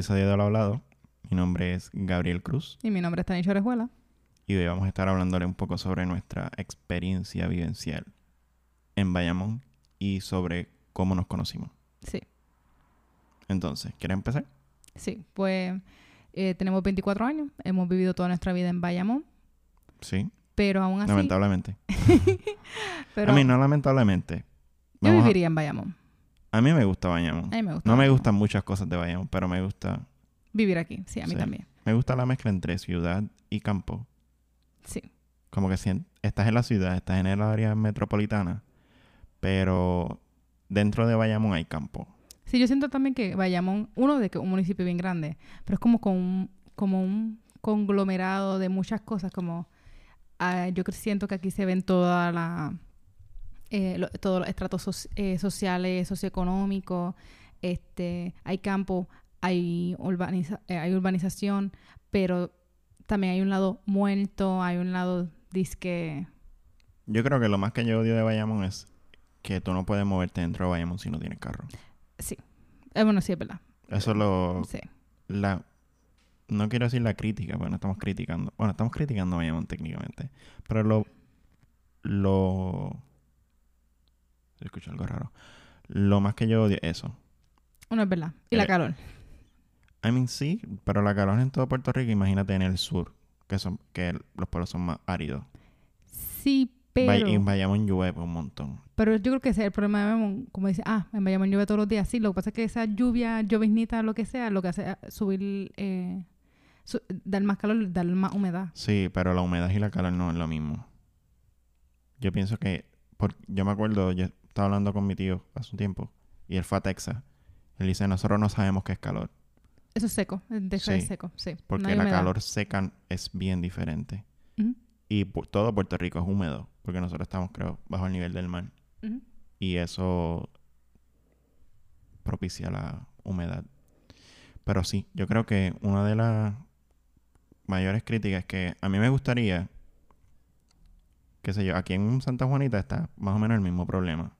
episodio de Lo Hablado. Mi nombre es Gabriel Cruz Y mi nombre es Tanisha Orejuela. y hoy vamos a estar hablándole un poco sobre nuestra experiencia vivencial en Bayamón y sobre cómo nos conocimos. Sí, Entonces, ¿quieres empezar? sí. Pues eh, tenemos 24 años, hemos vivido toda nuestra vida en Bayamón, Sí, pero aún así... lamentablemente. pero a mí no lamentablemente. yo a- viviría en Bayamón. A mí me gusta Bayamón. A mí me gusta. No me gustan muchas cosas de Bayamón, pero me gusta Vivir aquí, sí, a mí Sí. también. me gusta la mezcla entre ciudad y campo. Sí, Como que si estás en la ciudad, estás en el área metropolitana, pero dentro de Bayamón hay campo. Sí, yo siento también que Bayamón, uno de que es un municipio bien grande, pero es como con un, como un conglomerado de muchas cosas, como ah, yo siento que aquí se ven toda la eh, lo- todos los estratos soci- eh, sociales, socioeconómicos, este, hay campo, hay, urbaniza- eh, hay urbanización, pero también hay un lado muerto, hay un lado disque Yo creo que lo más que yo odio de Bayamón es que tú no puedes moverte dentro de Bayamón si no tienes carro. sí. Eh, bueno, sí es verdad. Eso es lo... Sí. La, no quiero decir la crítica, porque no estamos criticando. Bueno, estamos criticando a Bayamón técnicamente. Pero lo... Lo... Se escucha algo raro. Lo más que yo odio es eso. Uno es verdad. Y la calor. I mean, sí, pero la calor en todo Puerto Rico, imagínate en el sur, que son que los pueblos son más áridos. Sí, pero... en Bayamón llueve un montón. Pero yo creo que ese es el problema de Bayamón. Como dice, ah, en Bayamón llueve todos los días. Sí, lo que pasa es que esa lluvia, lloviznita, lo que sea, lo que hace es subir, eh, su- dar más calor, dar más humedad. Sí, pero la humedad y la calor no es lo mismo. Yo pienso que, por, yo me acuerdo, yo estaba hablando con mi tío hace un tiempo, y él fue a Texas. Él dice, nosotros no sabemos qué es calor, Eso es seco, de hecho es Sí, seco, sí. porque la humedad. calor seca es bien diferente. Y todo Puerto Rico es húmedo, porque nosotros estamos, creo, bajo el nivel del mar. y eso propicia la humedad. Pero sí, yo creo que una de las mayores críticas es que a mí me gustaría, qué sé yo, aquí en Santa Juanita está más o menos el mismo problema.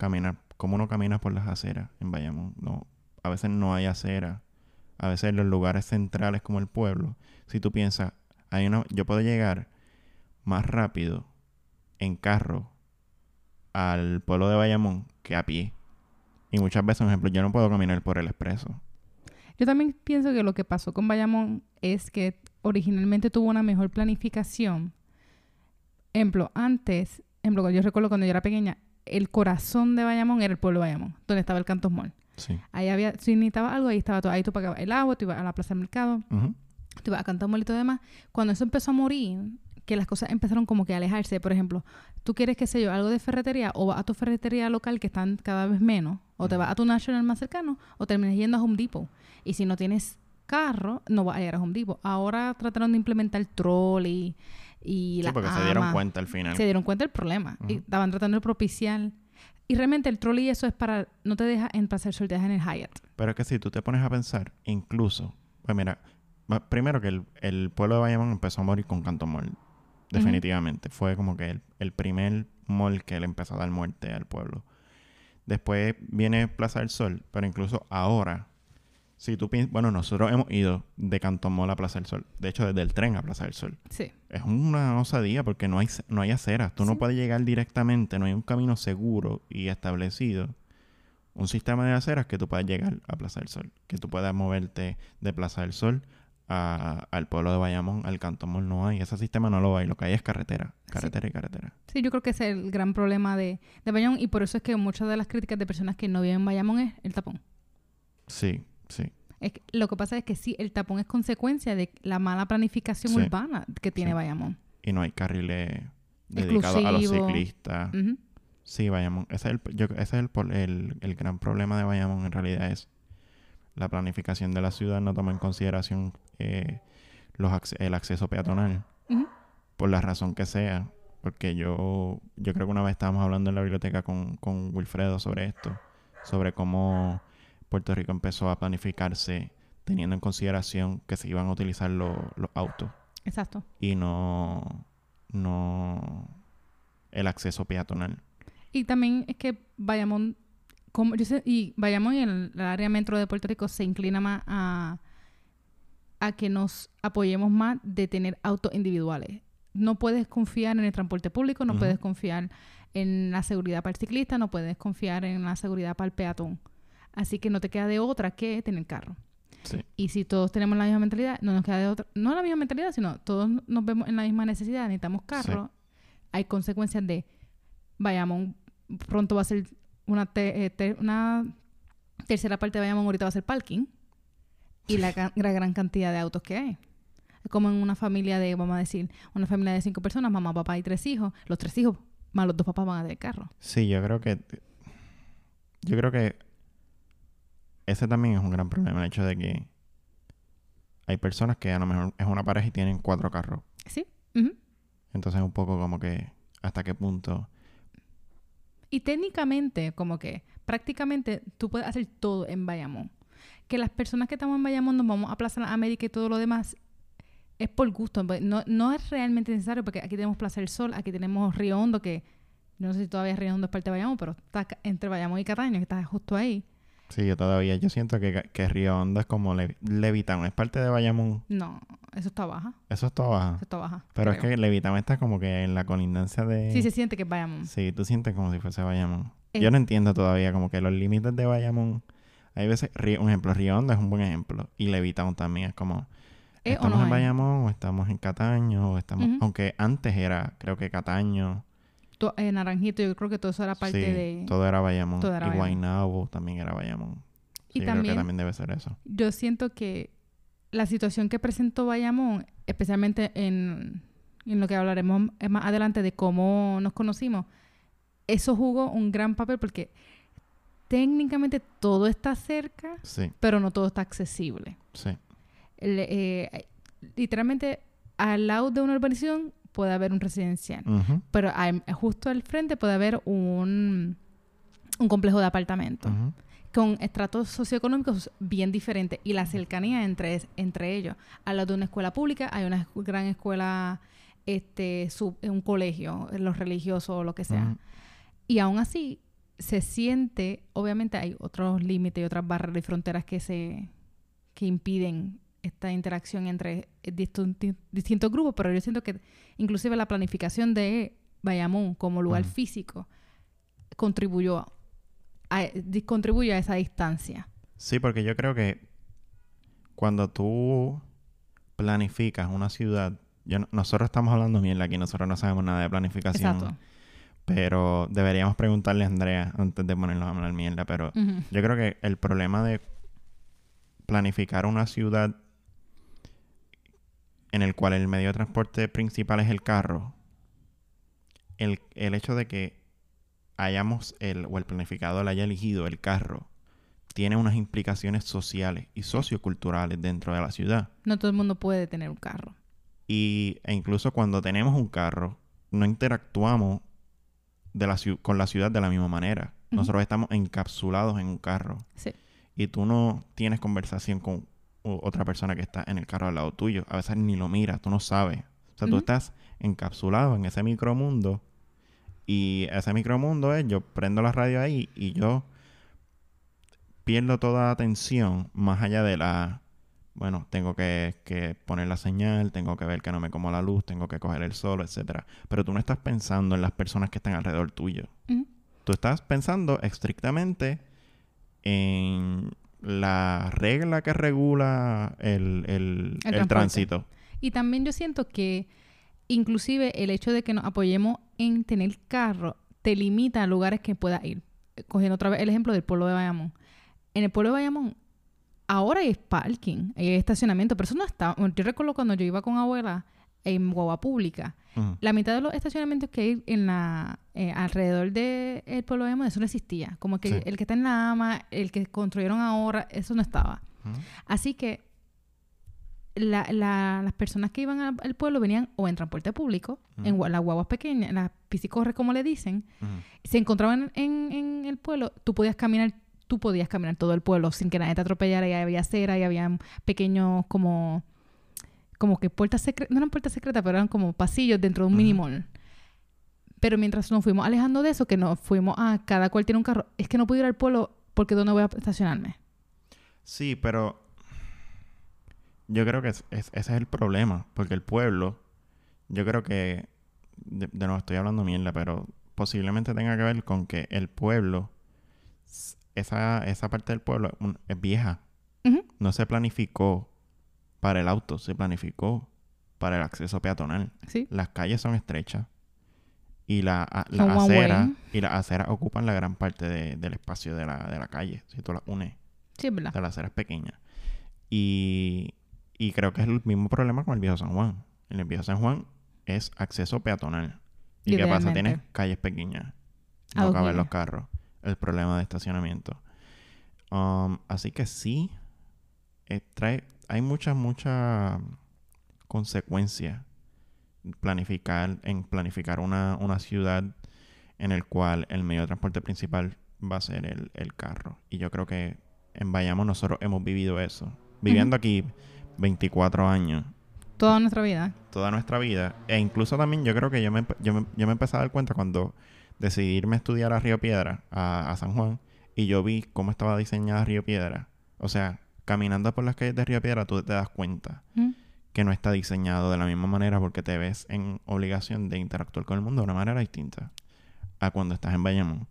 Caminar, cómo uno camina por las aceras en Bayamón. No, a veces no hay acera. A veces en los lugares centrales como el pueblo, si tú piensas, hay una, yo puedo llegar más rápido en carro al pueblo de Bayamón que a pie. Y muchas veces, por ejemplo, yo no puedo caminar por el expreso. Yo también pienso que lo que pasó con Bayamón es que originalmente tuvo una mejor planificación. Ejemplo, antes, ejemplo, yo recuerdo cuando yo era pequeña, el corazón de Bayamón era el pueblo de Bayamón, donde estaba el Cantos Mall. Sí. Ahí había, si necesitabas algo, ahí estaba todo. Ahí tú pagabas el agua, tú ibas a la plaza del mercado, Ujú. tú ibas a Cantos Mall y todo demás. Cuando eso empezó a morir, que las cosas empezaron como que a alejarse. Por ejemplo, tú quieres, qué sé yo, algo de ferretería, o vas a tu ferretería local que están cada vez menos, o te vas a tu National más cercano, o terminas yendo a Home Depot. Y si no tienes carro, no vas a ir a Home Depot. Ahora trataron de implementar trolley y Sí, la porque se dieron cuenta al final. Se dieron cuenta del problema. Y estaban tratando de propiciar. Y realmente el trolley eso es para... No te deja en Plaza del Sol, te deja en el Hyatt. Pero es que si tú te pones a pensar, incluso, pues mira, primero que el, el pueblo de Bayamón empezó a morir con Canto Mall. Definitivamente. Fue como que el, el primer mall que le empezó a dar muerte al pueblo. Después viene Plaza del Sol, pero incluso ahora, si tú piensas, bueno, nosotros hemos ido de Mall a Plaza del Sol. De hecho, desde el tren a Plaza del Sol. Sí. Es una osadía porque no hay, no hay aceras. Tú no puedes llegar directamente, no hay un camino seguro y establecido. Un sistema de aceras que tú puedas llegar a Plaza del Sol. Que tú puedas moverte de Plaza del Sol a- al pueblo de Bayamón, al Cantón Mall. No hay. Ese sistema no lo hay. Lo que hay es carretera. Carretera y carretera. Sí, yo creo que ese es el gran problema de, de Bayamón y por eso es que muchas de las críticas de personas que no viven en Bayamón es el tapón. Sí, sí. Es que- lo que pasa es que sí, el tapón es consecuencia de la mala planificación Sí. urbana que tiene Sí. Bayamón. Y no hay carriles dedicados a los ciclistas. Sí, Bayamón. Ese es, el, yo- ese es el, el, el gran problema de Bayamón en realidad es la planificación de la ciudad no toma en consideración eh, los el acceso peatonal por la razón que sea. Porque yo, yo creo que una vez estábamos hablando en la biblioteca con, con Wilfredo sobre esto, sobre cómo Puerto Rico empezó a planificarse teniendo en consideración que se iban a utilizar lo- los autos Exacto. y no, no el acceso peatonal. Y también es que Bayamón como yo sé, y vayamos en el, el área metro de Puerto Rico se inclina más a, a que nos apoyemos más de tener autos individuales. No puedes confiar en el transporte público, no puedes confiar en la seguridad para el ciclista, no puedes confiar en la seguridad para el peatón. Así que no te queda de otra que tener carro. Sí. Y si todos tenemos la misma mentalidad, no nos queda de otra, no la misma mentalidad, sino todos nos vemos en la misma necesidad, necesitamos carro, hay consecuencias de, vayamos, pronto va a ser una, te- eh, una tercera parte de Bayamón, ahorita va a ser parking, y la, ca- la gran cantidad de autos que hay. Es como en una familia de, vamos a decir, una familia de cinco personas, mamá, papá y tres hijos, los tres hijos más los dos papás van a tener carro. Sí, yo creo que. Yo creo que. Ese también es un gran problema, el hecho de que. Hay personas que a lo mejor es una pareja y tienen cuatro carros. ¿Sí? Entonces, un poco como que. ¿Hasta qué punto? Y técnicamente, como que prácticamente tú puedes hacer todo en Bayamón. Que las personas que estamos en Bayamón nos vamos a Plaza América y todo lo demás es por gusto. pues, No, no es realmente necesario porque aquí tenemos Plaza del Sol, aquí tenemos Río Hondo, que no sé si todavía Río Hondo es parte de Bayamón, pero está entre Bayamón y Cataño, que está justo ahí. Sí, yo todavía. Yo siento que, que Río Hondo es como Le-. Es parte de Bayamón. No, eso está baja. Eso es todo baja. Eso está baja. Pero es que Levitown está como que en la colindancia de. Sí se siente que es Bayamón. Sí, tú sientes como si fuese Bayamón. Yo no entiendo todavía como que los límites de Bayamón. Hay veces, Río- un ejemplo, Río Hondo es un buen ejemplo. Y Levitown también es como, ¿Es o estamos no en? Bayamón o estamos en Cataño o estamos... Aunque antes era, creo que Cataño. To- eh, Naranjito, yo creo que todo eso era parte sí, de... todo era Bayamón. todo era y. Guaynabo también era Bayamón. Y yo creo también- que también debe ser eso. yo siento que la situación que presentó Bayamón, especialmente en, en lo que hablaremos más adelante de cómo nos conocimos, eso jugó un gran papel porque técnicamente todo está cerca, Sí, pero no todo está accesible. sí. Eh, literalmente, al lado de una urbanización puede haber un residencial, pero hay- justo al frente puede haber un, un complejo de apartamentos con estratos socioeconómicos bien diferentes y la cercanía entre, entre ellos. Al lado de una escuela pública hay una gran escuela, este, sub- un colegio, los religiosos o lo que sea. Y aún así se siente, obviamente hay otros límites y otras barreras y fronteras que se que impiden esta interacción entre eh, distintos grupos, pero yo siento que inclusive la planificación de Bayamón como lugar físico contribuyó a, di- contribuye a esa distancia. Sí, porque yo creo que cuando tú planificas una ciudad, yo no- nosotros estamos hablando mierda aquí, nosotros no sabemos nada de planificación. Exacto. Pero deberíamos preguntarle a Andrea antes de ponernos a hablar mierda. Pero yo creo que el problema de planificar una ciudad en el cual el medio de transporte principal es el carro, el, el hecho de que hayamos el, o el planificador haya elegido el carro, tiene unas implicaciones sociales y socioculturales dentro de la ciudad. No todo el mundo puede tener un carro. Y, e incluso cuando tenemos un carro, no interactuamos de la con la ciudad de la misma manera. Nosotros estamos encapsulados en un carro. Sí. Y tú no tienes conversación con otra persona que está en el carro al lado tuyo. A veces ni lo miras, tú no sabes. O sea, tú estás encapsulado en ese micromundo. Y ese micromundo es, yo prendo la radio ahí y yo pierdo toda atención más allá de la... Bueno, tengo que, que poner la señal, tengo que ver que no me como la luz, tengo que coger el sol, etcétera. Pero tú no estás pensando en las personas que están alrededor tuyo. Tú estás pensando estrictamente en la regla que regula el, el- El tránsito. Y también yo siento que inclusive el hecho de que nos apoyemos en tener carro te limita a lugares que puedas ir. Eh, Cogiendo otra vez el ejemplo del pueblo de Bayamón. En el pueblo de Bayamón ahora hay parking, hay estacionamiento, pero eso no está. Yo recuerdo cuando yo iba con abuela en guagua pública, la mitad de los estacionamientos que hay en la eh, alrededor del pueblo de Bayamón, eso no existía. Como que Sí. el que está en la AMA, el que construyeron ahora, eso no estaba. Así que la- la- las personas que iban al, pueblo venían o en transporte público, en Ujú. gua- las guaguas pequeñas, las piscicorres como le dicen, se encontraban en, en el pueblo, tú podías caminar, tú podías caminar todo el pueblo sin que nadie te atropellara, y había acera, y había pequeños como como que puertas secretas, no eran puertas secretas, pero eran como pasillos dentro de un Ujú. mini mall. Pero mientras nos fuimos alejando de eso, que nos fuimos a cada cual tiene un carro, es que no puedo ir al pueblo porque ¿dónde voy a estacionarme? Sí, pero yo creo que es- es- ese es el problema, porque el pueblo, yo creo que, de, de nuevo estoy hablando mierda, pero posiblemente tenga que ver con que el pueblo, esa, esa parte del pueblo es vieja, no se planificó para el auto, se planificó para el acceso peatonal. Sí. Las calles son estrechas y la, a- way. aceras y las aceras ocupan la gran parte de- del espacio de la, de la calle, si tú las unes. Sí, las aceras pequeñas. Y, y creo que es el mismo problema con el viejo San Juan. En el viejo San Juan es acceso peatonal. ¿Y qué pasa? Tienes calles pequeñas. No dos caben los carros. El problema de estacionamiento. Um, así que sí, eh, trae, hay muchas, muchas consecuencias planificar, en planificar una, una ciudad en el cual el medio de transporte principal va a ser el, el carro. Y yo creo que en Bayamo nosotros hemos vivido eso. Viviendo aquí 24 años, Toda nuestra vida. toda nuestra vida. E incluso también yo creo que yo me, yo me, yo me empecé a dar cuenta cuando decidí irme a estudiar a Río Piedra, a, a San Juan, y yo vi cómo estaba diseñada Río Piedra. O sea, caminando por las calles de Río Piedra, tú te das cuenta Ujú. que no está diseñado de la misma manera porque te ves en obligación de interactuar con el mundo de una manera distinta a cuando estás en Bayamón.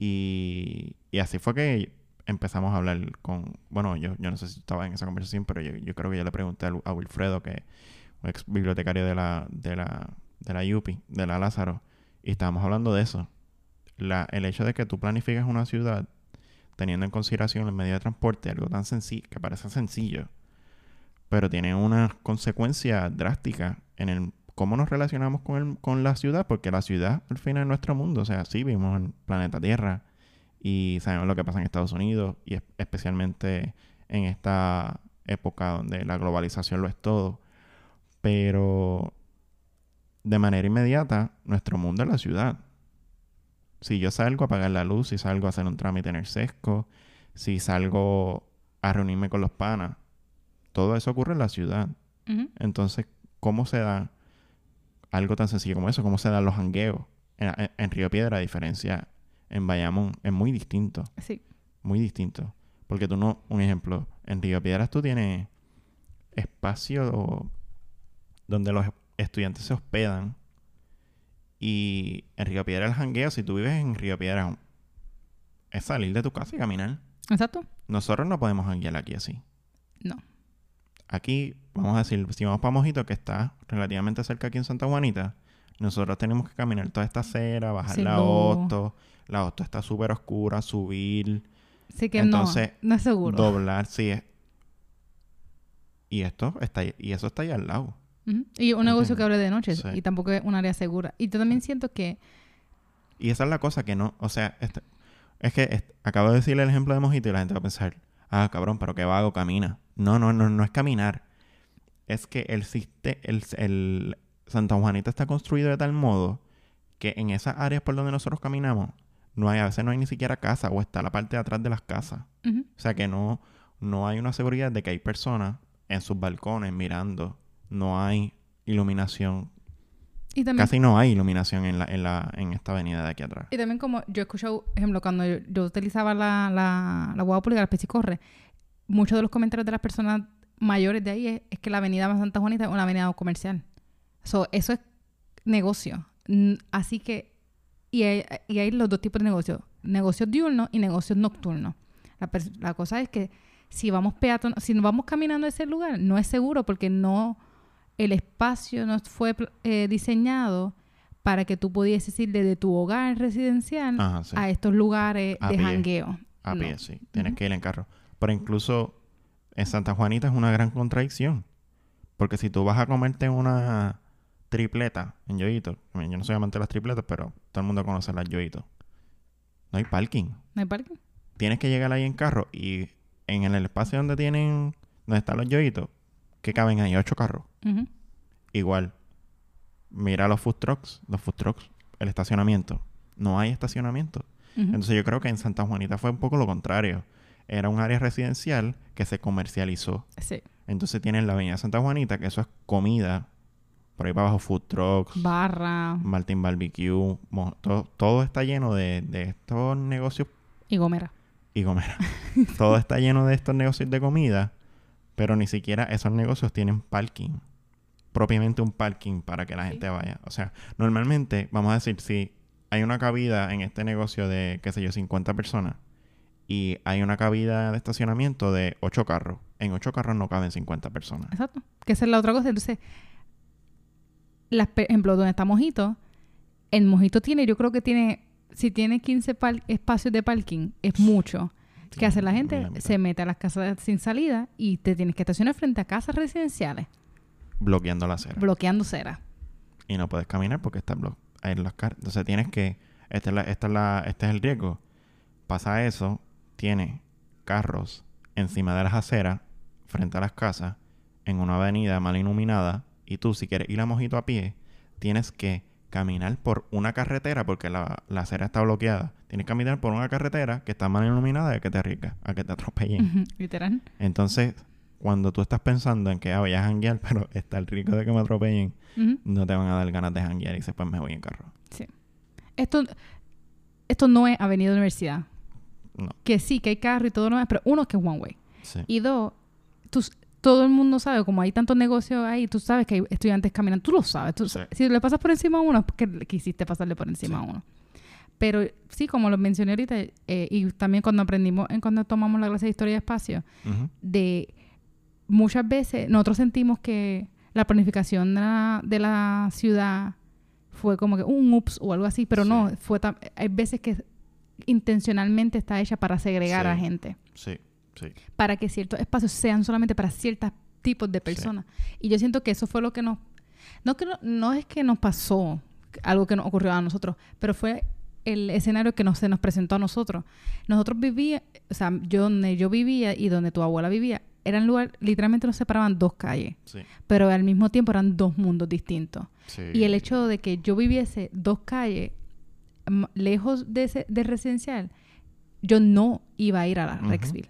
Y, y así fue que empezamos a hablar con... Bueno, yo, yo no sé si estaba en esa conversación, pero yo, yo creo que yo le pregunté a, Wilfredo, que ex bibliotecario de la, de la, de la UPI, de la Lázaro, y estábamos hablando de eso. La, el hecho de que tú planifiques una ciudad teniendo en consideración el medio de transporte, algo tan sencillo, que parece sencillo, pero tiene una consecuencia drástica en el cómo nos relacionamos con, el, con la ciudad, porque la ciudad al final es nuestro mundo, o sea, sí vivimos en planeta Tierra y sabemos lo que pasa en Estados Unidos y es- especialmente en esta época donde la globalización lo es todo, pero de manera inmediata nuestro mundo es la ciudad. Si yo salgo a apagar la luz, si salgo a hacer un trámite en el sesco, si salgo a reunirme con los panas, todo eso ocurre en la ciudad. Entonces, ¿cómo se da algo tan sencillo como eso? ¿Cómo se dan los jangueos? En, en- en Río Piedra, a diferencia en Bayamón, es muy distinto. Sí. Muy distinto. Porque tú no, un ejemplo, en Río Piedras tú tienes espacio donde los estudiantes se hospedan. Y en Río Piedra el jangueo, si tú vives en Río Piedra, es salir de tu casa y caminar. Exacto. Nosotros no podemos janguear aquí así. No. Aquí, vamos a decir, si vamos para Mojito, que está relativamente cerca aquí en Santa Juanita, nosotros tenemos que caminar toda esta acera, bajar la. Hosto. La Hosto está súper oscura, subir, Así que Entonces, no, no es seguro. doblar, sí. es- Y esto está y eso está ahí al lado. Y un negocio que abre de noche Sí. y tampoco es un área segura. Y yo también siento que Y esa es la cosa que no, o sea, este- es que acabo de decirle el ejemplo de Mojito y la gente va a pensar, ah, cabrón, pero qué vago, camina. No, no, no, no es caminar. Es que el, el, el Santa Juanita está construido de tal modo que en esas áreas por donde nosotros caminamos, no hay, a veces no hay ni siquiera casa o está la parte de atrás de las casas. O sea que no, no hay una seguridad de que hay personas en sus balcones mirando. No hay iluminación. y también Casi no hay iluminación en, la, en, la, en esta avenida de aquí atrás. Y también como yo he escuchado, ejemplo, cuando yo, yo utilizaba la, la, la guagua pública, la Corre, muchos de los comentarios de las personas mayores de ahí es, es que la avenida Santa Juanita es una avenida comercial. So, eso es negocio. Así que, y hay, y hay los dos tipos de negocios, negocios diurnos y negocios nocturnos. La, cosa es que si vamos peatón, si nos vamos caminando a ese lugar, no es seguro porque no, el espacio no fue eh, diseñado para que tú pudieses ir desde tu hogar residencial Ajá, sí. a estos lugares A de pie. jangueo. A no. pie, sí. Tienes que ir en carro. Pero incluso en Santa Juanita es una gran contradicción. Porque si tú vas a comerte una tripleta en Yoito, yo no soy amante de las tripletas, pero todo el mundo conoce las Yoito. No hay parking. ¿No hay parking? Tienes que llegar ahí en carro y en el espacio donde tienen, donde están los Yoitos, que caben ahí ocho carros. Igual, mira los food trucks, los food trucks, el estacionamiento. No hay estacionamiento. Entonces yo creo que en Santa Juanita fue un poco lo contrario. Era un área residencial que se comercializó. Sí. Entonces tienen la avenida Santa Juanita, que eso es comida por ahí para abajo, food trucks, Barra Martin Barbecue, todo, todo está lleno de, de estos negocios y Gomera. y comer. todo está lleno de estos negocios de comida, pero ni siquiera esos negocios tienen parking. Propiamente un parking para que la gente vaya. O sea, normalmente, vamos a decir, si hay una cabida en este negocio de, qué sé yo, 50 personas y hay una cabida de estacionamiento de 8 carros, en 8 carros no caben 50 personas. Exacto. Que esa es la otra cosa. Entonces, las, por ejemplo, donde está Mojito, el Mojito tiene, yo creo que tiene, si tiene 15 par- espacios de parking, es mucho. ¿Qué hace la gente? La. Se mete a las casas sin salida y te tienes que estacionar frente a casas residenciales, Bloqueando la acera. bloqueando cera. y no puedes caminar porque está ahí los car- Entonces tienes que, esta es la, esta es la, este es el riesgo. Pasa eso, tiene carros encima de las aceras, frente a las casas, en una avenida mal iluminada, y tú si quieres ir a Mojito a pie, tienes que caminar por una carretera porque la, la acera está bloqueada. Tienes que caminar por una carretera que está mal iluminada y que te arriesga a que te atropellen. Literal. Entonces, cuando tú estás pensando en que ah, voy a janguear, pero está el riesgo de que me atropellen, no te van a dar ganas de janguear y dices, pues me voy en carro. Sí. Esto, esto no es Avenida Universidad. No. Que sí, que hay carro y todo lo demás, pero uno que es one way. Sí. Y dos, tú todo el mundo sabe, como hay tantos negocios ahí, tú sabes que hay estudiantes caminando, tú lo sabes. tú Sí. Si le pasas por encima a uno, es porque quisiste pasarle por encima Sí. a uno. Pero sí, como lo mencioné ahorita, eh, y también cuando aprendimos, en cuando tomamos la clase de historia de espacio, Ujú. de muchas veces nosotros sentimos que la planificación de la, de la ciudad fue como que un ups o algo así, pero Sí. no, fue hay veces que intencionalmente está hecha para segregar a gente, Sí, sí. para que ciertos espacios sean solamente para ciertos tipos de personas. Y yo siento que eso fue lo que nos no que no, no es que nos pasó algo que nos ocurrió a nosotros, pero fue el escenario que nos, se nos presentó a nosotros. Nosotros vivíamos, o sea, yo donde yo vivía y donde tu abuela vivía, eran lugar, literalmente nos separaban dos calles, Sí. pero al mismo tiempo eran dos mundos distintos. sí. Y el hecho de que yo viviese dos calles m- lejos de, ese, de residencial, yo no iba a ir a la. Rexville.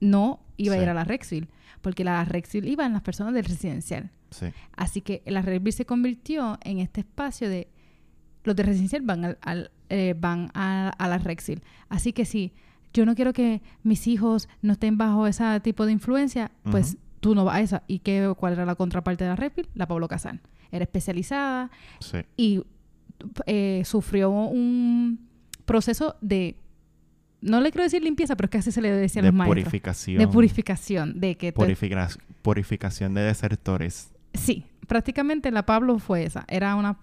No iba a ir Sí. a la Rexville, porque la Rexville iban las personas del residencial. Sí. Así que la Rexville se convirtió en este espacio de los de residencial van al, al- eh, van a, a la Rexville. Así que si yo no quiero que mis hijos no estén bajo ese tipo de influencia, pues tú no vas a esa. ¿Y qué, cuál era la contraparte de la Rexville? La Pablo Casal. Era especializada Sí. y eh, sufrió un proceso de, no le quiero decir limpieza, pero es que así se le decía a De los maestros. purificación. De purificación. De que Purifica- purificación de desertores. Sí, prácticamente la Pablo fue esa. Era una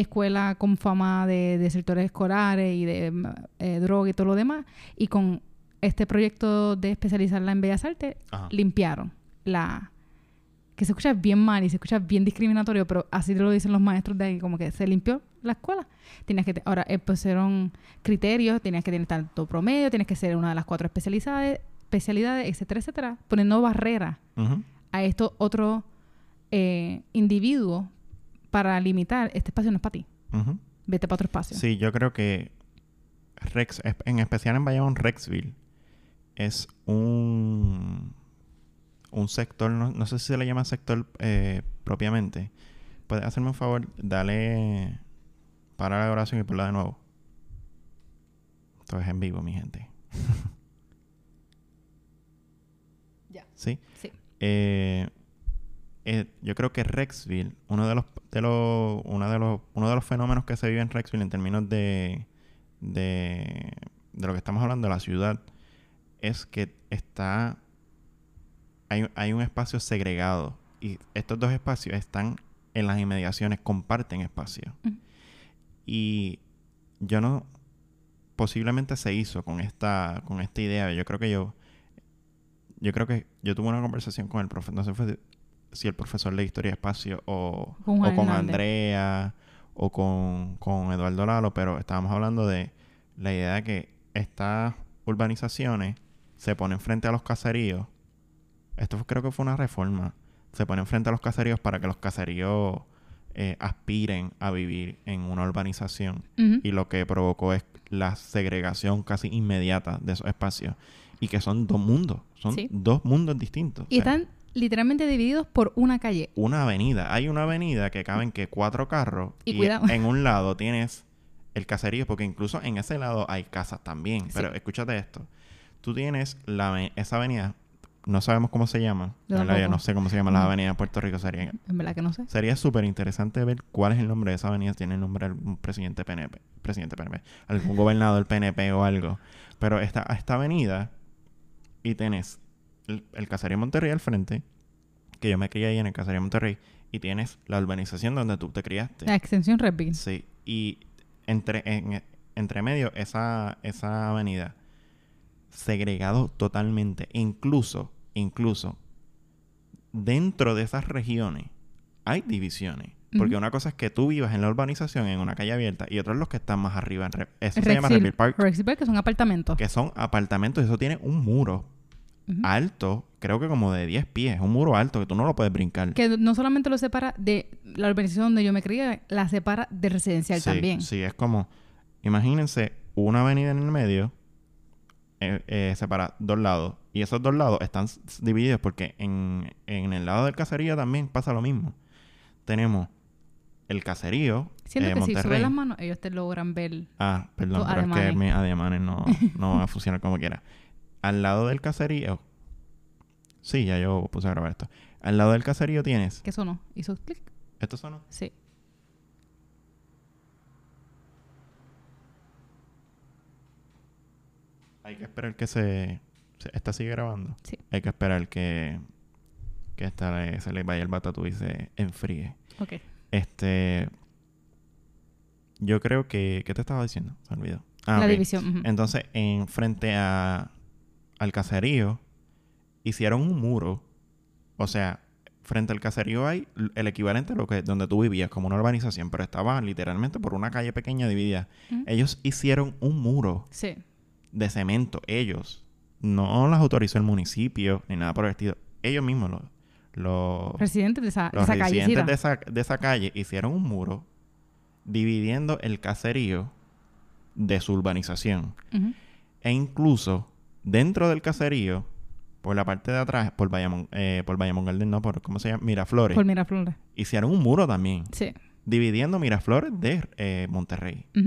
escuela con fama de, de sectores escolares y de eh, droga y todo lo demás. Y con este proyecto de especializarla en Bellas Artes, Ajá. limpiaron la... Que se escucha bien mal y se escucha bien discriminatorio, pero así lo dicen los maestros de ahí, como que se limpió la escuela. Tenías que... Ahora eh, pusieron criterios, tenías que tener tanto promedio, tienes que ser una de las cuatro especialidades, especialidades etcétera, etcétera, poniendo barreras a estos otros eh, individuos para limitar este espacio no es para ti. Vete para otro espacio. Sí, yo creo que Rex, en especial en Bayamón, Rexville, es un, un sector, no, no sé si se le llama sector eh, propiamente. ¿Puedes hacerme un favor? Dale para la oración y ponla de nuevo. Esto es en vivo, mi gente. Ya. ¿Sí? Sí. Eh, eh, yo creo que Rexville, uno de los, de los, uno de los, uno de los fenómenos que se vive en Rexville en términos de, de, de lo que estamos hablando de la ciudad, es que está, hay, hay un espacio segregado y estos dos espacios están en las inmediaciones, comparten espacio. Y yo no, posiblemente se hizo con esta, con esta idea. Yo creo que yo, yo creo que yo tuve una conversación con el profesor, no sé fue si el profesor de Historia y Espacio o Con o con Hernández. Andrea o con, con Eduardo Lalo, pero estábamos hablando de la idea de que estas urbanizaciones se ponen frente a los caseríos. Esto creo que fue una reforma. Se ponen frente a los caseríos para que los caseríos eh, aspiren a vivir en una urbanización. Y lo que provocó es la segregación casi inmediata de esos espacios. Y que son dos mundos. Son Sí. dos mundos distintos. Y O sea, están literalmente divididos por una calle. Una avenida. Hay una avenida que caben que cuatro carros. Y cuidado. en un lado tienes el caserío, porque incluso en ese lado hay casas también. Sí. Pero escúchate esto. Tú tienes la, esa avenida, no sabemos cómo se llama. La tampoco. no sé cómo se llaman las Ujú. avenidas de Puerto Rico. Sería, En verdad que no sé. sería súper interesante ver cuál es el nombre de esa avenida. Tiene el nombre de algún presidente PNP. Presidente PNP. Algún gobernador PNP o algo. Pero esta, esta avenida y tenés el, el caserío Monterrey al frente, que yo me crié ahí en el caserío Monterrey, y tienes la urbanización donde tú te criaste. La extensión Red Bean. Sí, y entre, en- entre medio esa, esa avenida, segregado totalmente, incluso, incluso, dentro de esas regiones hay divisiones. Porque una cosa es que tú vivas en la urbanización, en una calle abierta, y otros los que están más arriba. En eso se llama Redville Park, Rexville Park, que son apartamentos. que son apartamentos, y eso tiene un muro Alto, creo que como de 10 pies, un muro alto que tú no lo puedes brincar. Que no solamente lo separa de la urbanización donde yo me crié, la separa de residencial sí, también. Sí, es como, imagínense una avenida en el medio, eh, eh, separa dos lados, y esos dos lados están divididos porque en, en el lado del caserío también pasa lo mismo. Tenemos el caserío, Siento eh, que si subes las manos, ellos te logran ver. Ah, perdón, pero es que mis ademanes no, no van a funcionar como quiera. Al lado del caserío, sí, ya yo puse a grabar esto. Al lado del caserío tienes, ¿Qué sonó? Hizo clic. ¿esto sonó? Sí. Hay que esperar que se... se- ¿Esta sigue grabando? Sí. Hay que esperar que... Que esta le- se le vaya el batatú y se enfríe. Ok. Este... Yo creo que... ¿Qué te estaba diciendo? Se me olvidó. Ah, la división. Entonces, en frente a... Al caserío... Hicieron un muro. O sea... Frente al caserío hay el equivalente a lo que donde tú vivías, como una urbanización, pero estaba literalmente por una calle pequeña dividida. Ellos hicieron un muro Sí. de cemento, ellos. No las autorizó el municipio ni nada por el estilo. Ellos mismos, los, los, Residentes de esa, de los esa calle. residentes de esa, de esa calle, hicieron un muro dividiendo el caserío de su urbanización. E incluso dentro del caserío, por la parte de atrás, por Bayamón, eh, por Bayamón Garden, no, por, ¿cómo se llama? Miraflores. Por Miraflores. hicieron un muro también, Sí. dividiendo Miraflores de eh, Monterrey. Y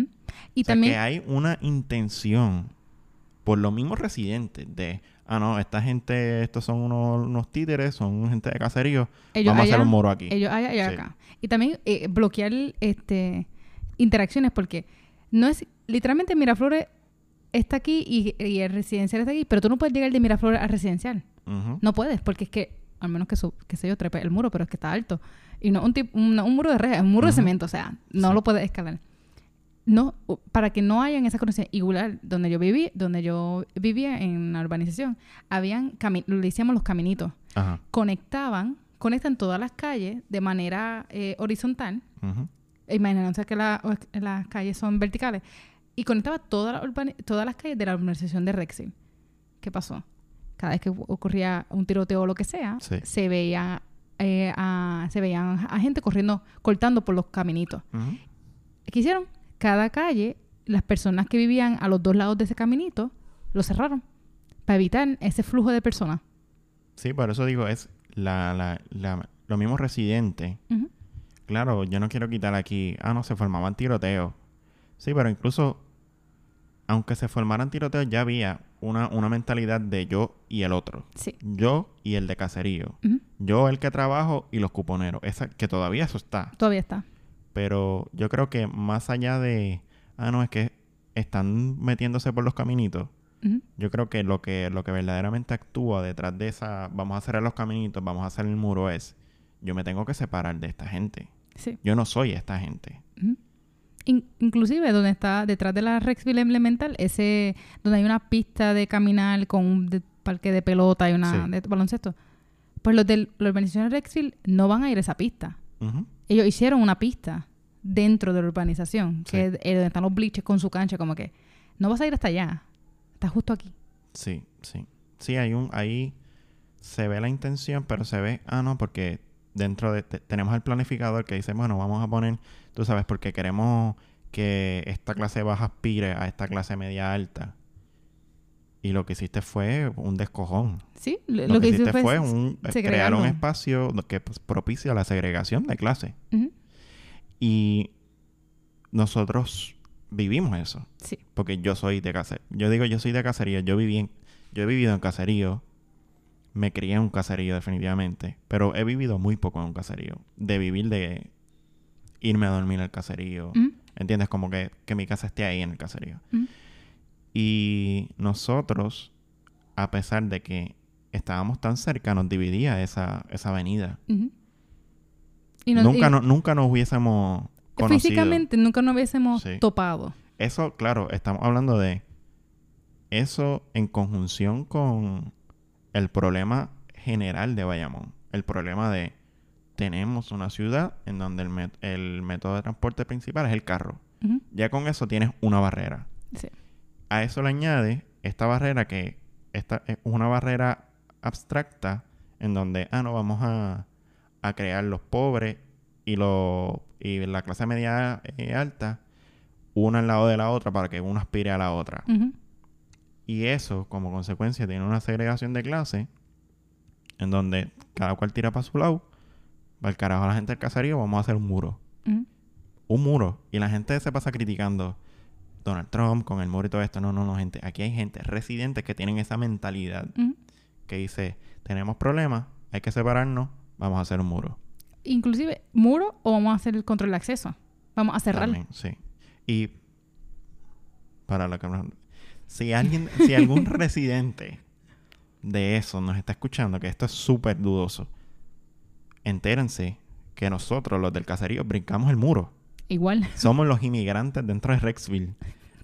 o sea, también. que hay una intención por los mismos residentes de, ah, no, esta gente, estos son unos, unos títeres, son gente de caserío, ellos vamos a hacer un muro aquí. Ellos allá y Sí. acá. Y también eh, bloquear este interacciones porque no es literalmente Miraflores está aquí y, y el residencial está aquí, pero tú no puedes llegar de Miraflores al residencial. No puedes, porque es que, al menos que, su, que sé yo, trepe el muro, pero es que está alto. Y no un, tip- un, un muro de reja, es un muro de cemento, o sea, no Sí. lo puedes escalar. No, para que no hayan esa conexión, igual donde yo viví, donde yo vivía en la urbanización, habían, le decíamos los caminitos, Ajá. conectaban, conectan todas las calles de manera eh, horizontal, Ujú. imagínense que la- las calles son verticales, y conectaba toda la urbani- todas las calles de la urbanización de Rexy. ¿Qué pasó? Cada vez que ocurría un tiroteo o lo que sea, Sí. se veía eh, a, se veían a gente corriendo, cortando por los caminitos. ¿Qué hicieron? Cada calle, las personas que vivían a los dos lados de ese caminito, lo cerraron para evitar ese flujo de personas. Sí, por eso digo, es la, la, la- los mismos residentes. Claro, yo no quiero quitar aquí, ah, no, se formaban tiroteos. Sí, pero incluso, aunque se formaran tiroteos, ya había una, una mentalidad de yo y el otro. Sí. Yo y el de caserío. Yo el que trabajo y los cuponeros. Esa, que todavía eso está. Todavía está. Pero yo creo que más allá de, ah, no, es que están metiéndose por los caminitos. Yo creo que lo que lo que verdaderamente actúa detrás de esa, vamos a cerrar los caminitos, vamos a hacer el muro es, yo me tengo que separar de esta gente. Sí. Yo no soy esta gente. In- inclusive donde está detrás de la Rexville Elemental, ese donde hay una pista de caminar con un de- parque de pelota y una Sí. de baloncesto. Pues los de la urbanización de Rexville no van a ir a esa pista. Ellos hicieron una pista dentro de la urbanización, Sí. que es eh, donde están los bleachers con su cancha, como que no vas a ir hasta allá. Está justo aquí. Sí, sí. Sí, hay un, ahí se ve la intención, pero se ve, ah, no, porque dentro de, te- tenemos el planificador que dice, bueno, vamos a poner, tú sabes, porque queremos que esta clase baja aspire a esta clase media alta. y lo que hiciste fue un descojón. Sí, Lo, lo, que, hiciste fue, un, eh, crear un espacio que pues, propicia la segregación de clase. Ujú, Y nosotros vivimos eso. Sí. Porque yo soy de caserío. Yo digo, yo soy de caserío. Yo viví en, yo he vivido en caserío. Me crié en un caserío definitivamente. Pero he vivido muy poco en un caserío. De vivir de irme a dormir al caserío. Ujú, ¿Entiendes? Como que, que mi casa esté ahí en el caserío. ujú. Y nosotros, a pesar de que estábamos tan cerca, nos dividía esa, esa avenida. Y nunca, y no- nunca nos hubiésemos conocido. Físicamente nunca nos hubiésemos Sí. topado. Eso, claro, estamos hablando de eso en conjunción con el problema general de Bayamón. El problema de tenemos una ciudad en donde el, met- el método de transporte principal es el carro. Ya con eso tienes una barrera. Sí. A eso le añade esta barrera que esta es una barrera abstracta en donde, ah, no, vamos a, a crear los pobres y, los, y la clase media eh, alta una al lado de la otra para que uno aspire a la otra. Y eso, como consecuencia, tiene una segregación de clase en donde cada cual tira para su lado. Va el carajo a la gente del caserío, vamos a hacer un muro. Un muro. Y la gente se pasa criticando Donald Trump con el muro y todo esto. No, no, no, gente. Aquí hay gente, residentes que tienen esa mentalidad que dice, tenemos problemas, hay que separarnos, vamos a hacer un muro. Inclusive, muro o vamos a hacer el control de acceso. Vamos a cerrar. Sí. Y para lo que si alguien, si algún residente de eso nos está escuchando, que esto es súper dudoso, entérense que nosotros, los del caserío, brincamos el muro. Igual. Somos los inmigrantes dentro de Rexville.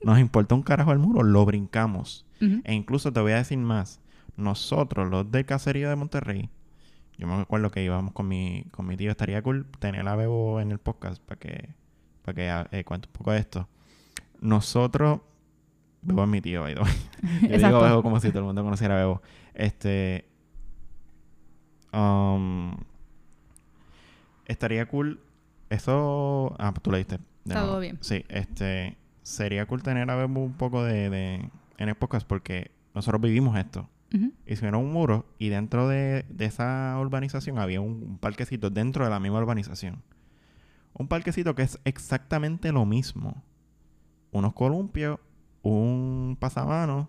Nos importa un carajo el muro, lo brincamos. E incluso te voy a decir más. Nosotros, los del caserío de Monterrey, yo me acuerdo que íbamos con mi, con mi tío. Estaría cool tener a Bebo en el podcast para que, para que eh, cuente un poco de esto. Nosotros, Bebo es mi tío, by the way. Yo digo Exacto. Bebo como si todo el mundo conociera a Bebo. Este. um, estaría cool. Eso. Ah, pues tú de Está todo bien. Sí, este. Sería cool tener a Bebo un poco de, de- en el podcast porque nosotros vivimos esto. Hicieron un muro y dentro de, de esa urbanización había un, un parquecito dentro de la misma urbanización. Un parquecito que es exactamente lo mismo. Unos columpios, un pasamanos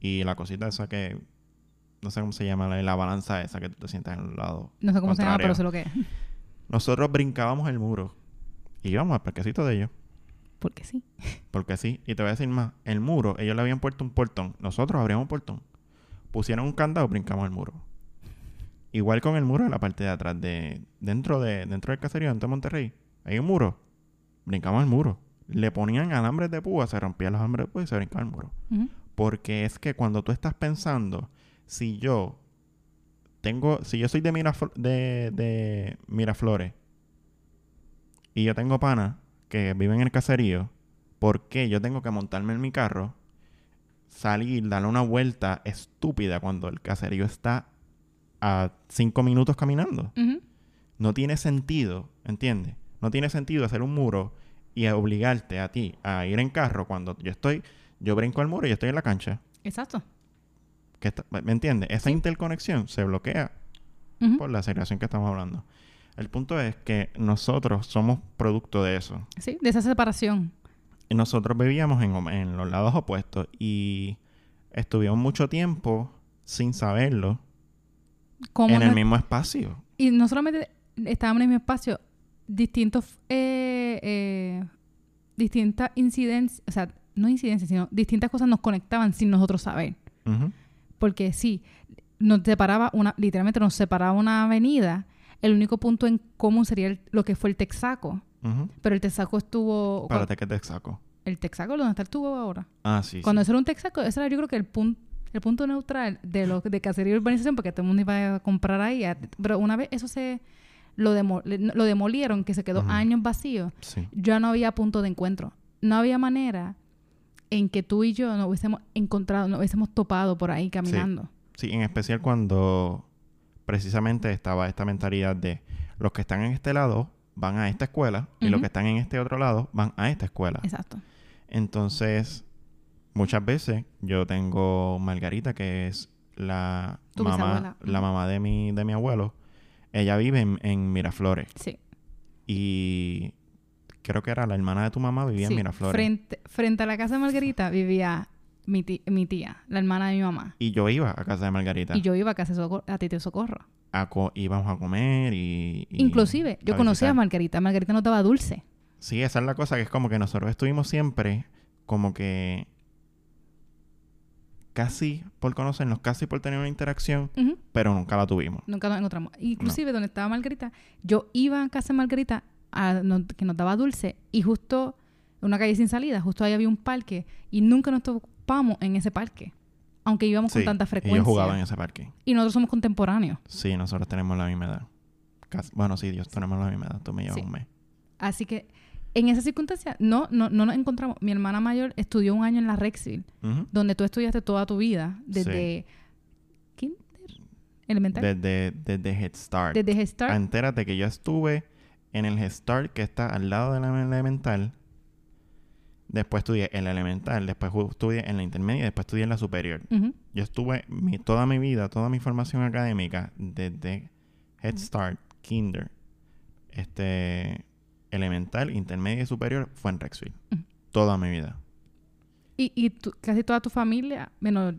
y la cosita esa que no sé cómo se llama, la, la balanza esa que tú te sientas en el lado. No sé cómo se llama, pero sé lo que es. Nosotros brincábamos el muro y íbamos al parquecito de ellos. Porque sí. Porque sí, y te voy a decir más, el muro, ellos le habían puesto un portón, nosotros abríamos un portón, pusieron un candado, brincamos el muro. Igual con el muro de la parte de atrás, de dentro de dentro del caserío, dentro de Monterrey, hay un muro, brincamos el muro. Le ponían alambres de púa, se rompían los alambres de púa y se brincaba el muro. Porque es que cuando tú estás pensando, si yo tengo, si yo soy de, Mirafl- de, de Miraflores y yo tengo pana que vive en el caserío, ¿por qué yo tengo que montarme en mi carro, salir, darle una vuelta estúpida cuando el caserío está a cinco minutos caminando? No tiene sentido, ¿entiendes? No tiene sentido hacer un muro y a obligarte a ti a ir en carro cuando yo estoy, yo brinco el muro y yo estoy en la cancha. Exacto. Que está- ¿Me entiendes? Esa Sí. interconexión se bloquea por la segregación que estamos hablando. El punto es que nosotros somos producto de eso. Sí, de esa separación. Nosotros vivíamos en, en los lados opuestos y estuvimos mucho tiempo sin saberlo en el mismo espacio. Y no solamente estábamos en el mismo espacio, distintos, eh, eh, distintas incidencias, o sea, no incidencias, sino distintas cosas nos conectaban sin nosotros saber. Porque sí, nos separaba una, literalmente nos separaba una avenida. El único punto en común sería el- lo que fue el Texaco. Pero el Texaco estuvo. Espérate que te saco. El Texaco, ¿dónde está el tubo ahora? Ah, sí. Cuando sí. eso era un Texaco, ese era yo creo que el punto el punto neutral de lo de cacería y urbanización porque todo el mundo iba a comprar ahí pero una vez eso se lo, demo- lo demolieron que se quedó años vacío Sí. ya no había punto de encuentro no había manera en que tú y yo nos hubiésemos encontrado nos hubiésemos topado por ahí caminando Sí, en especial cuando precisamente estaba esta mentalidad de los que están en este lado van a esta escuela y los que están en este otro lado van a esta escuela. exacto Entonces, muchas veces yo tengo Margarita, que es la mamá, bisabuela. la mamá de mi, de mi abuelo. Ella vive en, en Miraflores. Sí. Y creo que era la hermana de tu mamá, vivía Sí, en Miraflores. Frente, frente a la casa de Margarita vivía mi, ti- mi tía, la hermana de mi mamá. Y yo iba a casa de Margarita. Y yo iba a casa de Socorro, a Tito Socorro. A co- íbamos a comer y... y Inclusive, yo conocía a. Margarita. Margarita no daba dulce. Sí, esa es la cosa, que es como que nosotros estuvimos siempre como que casi por conocernos, casi por tener una interacción, pero nunca la tuvimos. Nunca nos encontramos. Inclusive donde estaba Margarita, yo iba a casa de Margarita a no- que nos daba dulce y justo una calle sin salida, justo ahí había un parque y nunca nos topamos en ese parque. Aunque íbamos Sí, con tanta y frecuencia. yo jugaba en ese parque. Y nosotros somos contemporáneos. Sí, nosotros tenemos la misma edad. Casi- bueno, sí, Dios, tenemos la misma edad. Tú me llevas Sí. un mes. Así que en esa circunstancia no, no, no nos encontramos. Mi hermana mayor estudió un año en la Rexville, donde tú estudiaste toda tu vida, desde kinder, elemental, Desde, desde Head Start. desde Head Start. Ah, Entérate que yo estuve en el Head Start que está al lado de la elemental. Después estudié en la elemental, después estudié en la intermedia y después estudié en la superior. Yo estuve mi, toda mi vida, toda mi formación académica, desde Head. Start, Kinder, este, elemental, intermedia y superior, fue en Rexville. Toda mi vida. Y, y tu- casi toda tu familia, menos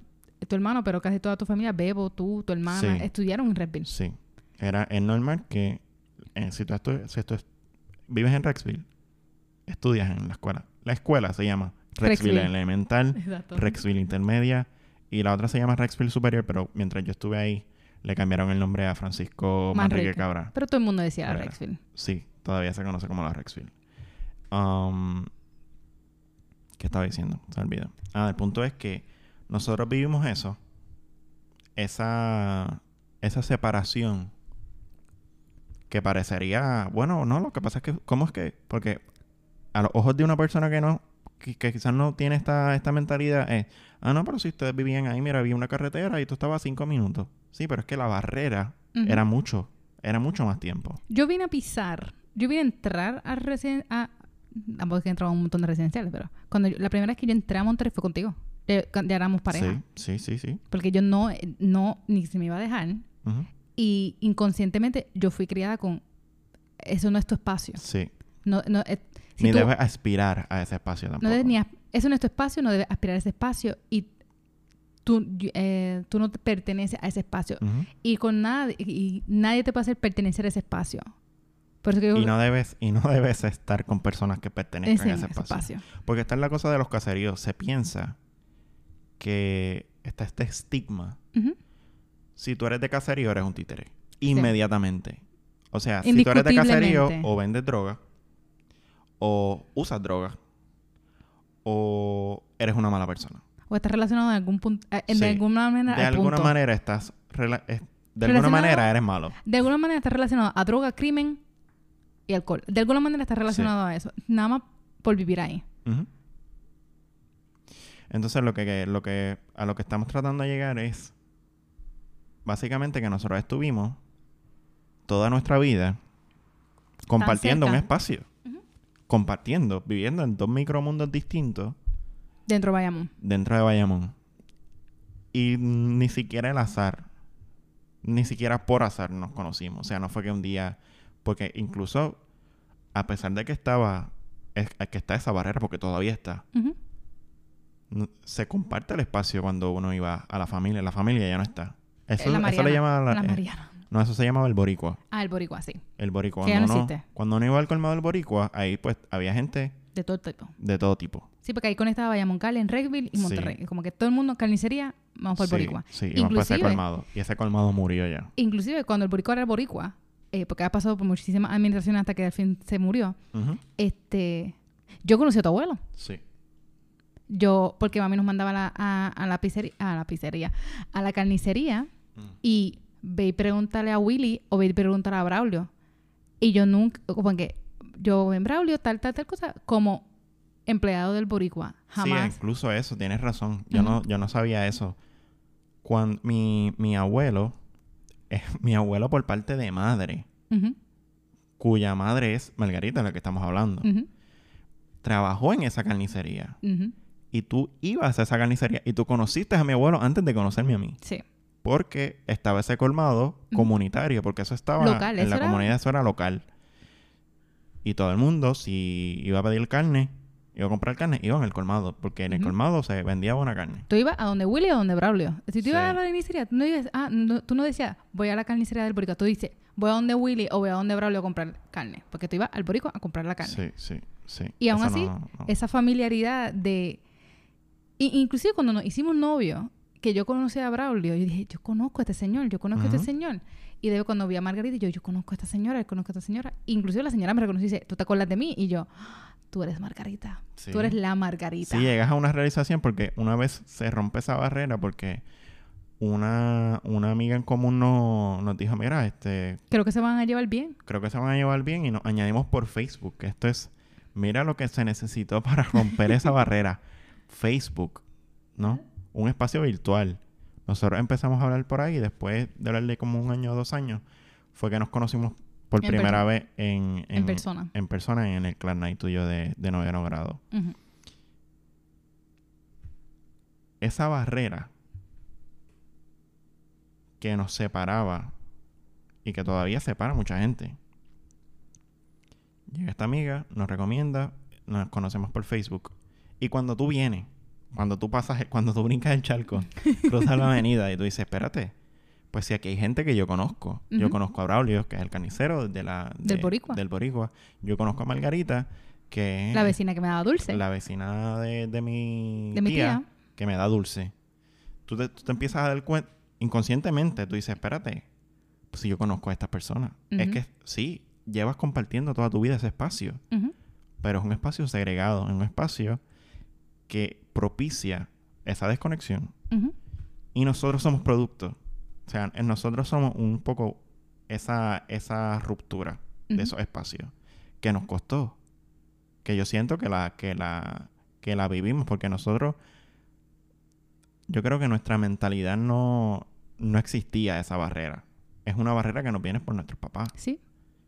tu hermano, pero casi toda tu familia, Bebo, tú, tu hermana, Sí. estudiaron en Redville. Sí. Era es normal que eh, si tú estu- si tú vives en Rexville, estudias en la escuela. La escuela se llama Rexville, Rexville. Elemental, Exacto. Rexville Intermedia y la otra se llama Rexville Superior, pero mientras yo estuve ahí le cambiaron el nombre a Francisco Manrique Manrique. Cabra. Pero todo el mundo decía. Rexville. Sí, todavía se conoce como la Rexville. Um, ¿Qué estaba diciendo? Se olvidó. Ah, el punto es que nosotros vivimos eso. Esa, esa separación que parecería... Bueno, no, lo que pasa es que... ¿Cómo es que...? Porque a los ojos de una persona que no... Que, que quizás no tiene esta, esta mentalidad es... Ah, no, pero si ustedes vivían ahí, mira, había una carretera y tú estabas a cinco minutos. Sí, pero es que la barrera era mucho. Era mucho más tiempo. Yo vine a pisar, yo vine a entrar a residen a Tampoco es que he entrado a un montón de residenciales, pero cuando yo- la primera vez que yo entré a Monterrey fue contigo. Ya, ya éramos pareja. Sí, sí, sí, sí. Porque yo no, no, ni se me iba a dejar. Y inconscientemente yo fui criada con, eso no es tu espacio. Sí. No, no, eh, si Ni tú- debes aspirar a ese espacio tampoco. no debes ni eso no es tu espacio, no debes aspirar a ese espacio y tú, eh, tú no te perteneces a ese espacio. Y con nada, y, y nadie te puede hacer pertenecer a ese espacio. Yo Y no debes, y no debes estar con personas que pertenezcan a ese espacio. Porque está en la cosa de los caseríos. Se piensa que está este estigma. Si tú eres de caserío, eres un títere. Inmediatamente. O sea, si tú eres de caserío, o vendes droga, o usas droga, o eres una mala persona. O está relacionado en algún punto, eh, Sí. de alguna manera De al alguna punto. manera estás... de alguna manera eres malo. De alguna manera está relacionado a droga, crimen y alcohol. De alguna manera está relacionado a eso. Nada más por vivir ahí. Entonces lo que, lo que a lo que estamos tratando de llegar es básicamente que nosotros estuvimos toda nuestra vida compartiendo un espacio. Compartiendo, viviendo en dos micromundos distintos Dentro de Bayamón. dentro de Bayamón. Y ni siquiera el azar, ni siquiera por azar nos conocimos. O sea, no fue que un día, porque incluso a pesar de que estaba, es- que está esa barrera, porque todavía está, no- se comparte el espacio cuando uno iba a la familia. La familia ya no está. Eso, Eh, la eso le llama... la- La eh, Mariana. no, eso se llamaba el boricua. Ah, el boricua, sí. El boricua. Que ya Cuando no uno, existe. cuando uno iba al colmado del boricua, ahí pues había gente De todo tipo. de todo tipo. Sí, porque ahí conectaba Bayamón, Cali, Redville y Sí. Monterrey. Como que todo el mundo, carnicería, vamos por el sí, boricua. Sí, íbamos por ese Inclusive- colmado. Y ese colmado murió ya. Inclusive cuando el boricua era el boricua, eh, porque ha pasado por muchísimas administraciones hasta que al fin se murió, este... Yo conocí a tu abuelo. Sí. Yo, porque mami nos mandaba a la, a, a la pizzería, a la pizzería, a la carnicería Mm. y ve y pregúntale a Willy o ve y pregúntale a Braulio. Y yo nunca, como que yo en Braulio, tal, tal, tal cosa, como empleado del Boricua. Sí, Jamás. incluso eso, tienes razón. Yo, no, yo no sabía eso. Cuando mi, mi abuelo, eh, mi abuelo por parte de madre, cuya madre es Margarita, de la que estamos hablando, trabajó en esa carnicería. y tú ibas a esa carnicería y tú conociste a mi abuelo antes de conocerme a mí. Sí. Porque estaba ese colmado comunitario, porque eso estaba Local, en eso la era- comunidad, eso era local. Y todo el mundo, si iba a pedir carne, iba a comprar carne, iba en el colmado, porque en el colmado se vendía buena carne. Tú ibas a donde Willy o a donde Braulio. Si tú ibas Sí. a la carnicería, tú no, ibas, ah, no- tú no decías, voy a la carnicería del Boricua. Tú dices, voy a donde Willy o voy a donde Braulio a comprar carne. Porque tú ibas al Boricua a comprar la carne. Sí, sí, sí. Y aún así, no- esa familiaridad de... i- inclusive cuando nos hicimos novios, que yo conocí a Braulio, yo dije, yo conozco a este señor, yo conozco a este señor. Y de cuando vi a Margarita, yo, yo conozco a esta señora, yo conozco a esta señora. Inclusive la señora me reconoció y dice, ¿tú te acuerdas de mí? Y yo, "Ah, tú eres Margarita. Sí. Tú eres la Margarita. Sí, llegas a una realización porque una vez se rompe esa barrera porque una, una amiga en común no, nos dijo, mira, este, Creo que se van a llevar bien. creo que se van a llevar bien y nos añadimos por Facebook. Esto es, mira lo que se necesitó para romper esa barrera. Facebook, ¿no? Un espacio virtual. Nosotros empezamos a hablar por ahí y después de hablar de como un año o dos años, fue que nos conocimos por En primera vez en, En persona. En persona en el clan night tuyo de, de noveno grado. Esa barrera que nos separaba y que todavía separa a mucha gente. Llega esta amiga, nos recomienda, nos conocemos por Facebook. Y cuando tú vienes, cuando tú pasas, cuando tú brincas el charco, cruzas la avenida y tú dices, espérate, pues si aquí hay gente que yo conozco. Yo conozco a Braulio, que es el carnicero de la, Del de- Boricua. Del Boricua. Yo conozco a Margarita, que es La vecina que me daba dulce. la vecina de, de mi, De mi tía. que me da dulce. Tú te, tú te empiezas a dar cuenta, inconscientemente, tú dices, espérate, pues si yo conozco a esta persona. Es que sí, llevas compartiendo toda tu vida ese espacio, pero es un espacio segregado, es un espacio que propicia esa desconexión. Y nosotros somos producto. O sea, en nosotros somos un poco esa, esa ruptura de esos espacios que nos costó. Que yo siento que la, que la, que la vivimos porque nosotros, yo creo que nuestra mentalidad no, no existía esa barrera. Es una barrera que nos viene por nuestros papás. Sí.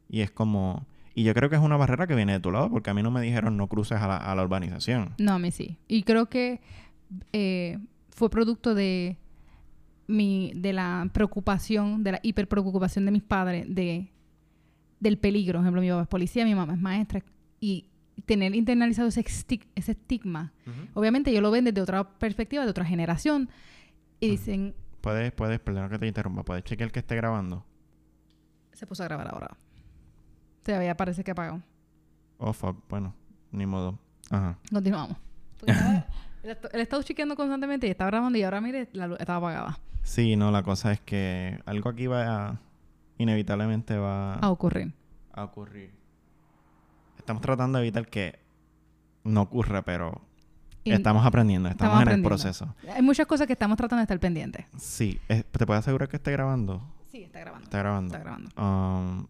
Y es como, y yo creo que es una barrera que viene de tu lado porque a mí no me dijeron no cruces a la, a la urbanización. No, a mí sí. Y creo que eh, fue producto de mi, de la preocupación, de la hiperpreocupación de mis padres de del peligro. Por ejemplo, mi papá es policía, mi mamá es maestra. Y tener internalizado ese, ese estigma. Obviamente ellos lo ven desde otra perspectiva, de otra generación. Y dicen, Puedes, puedes, perdona que te interrumpa, puedes chequear que esté grabando. se puso a grabar ahora. Todavía parece que apagó. Oh, fuck, bueno, ni modo. Ajá. Continuamos. Estaba- él, est- él estaba chequeando constantemente y estaba grabando y ahora mire, la luz estaba apagada. Sí, no, la cosa es que algo aquí va a, inevitablemente va A ocurrir. a ocurrir. Estamos tratando de evitar que no ocurra, pero Y estamos aprendiendo, estamos, estamos en el proceso. Hay muchas cosas que estamos tratando de estar pendientes. Sí, es- ¿te puedo asegurar que esté grabando? Sí, está grabando. Está grabando. Está grabando. Um,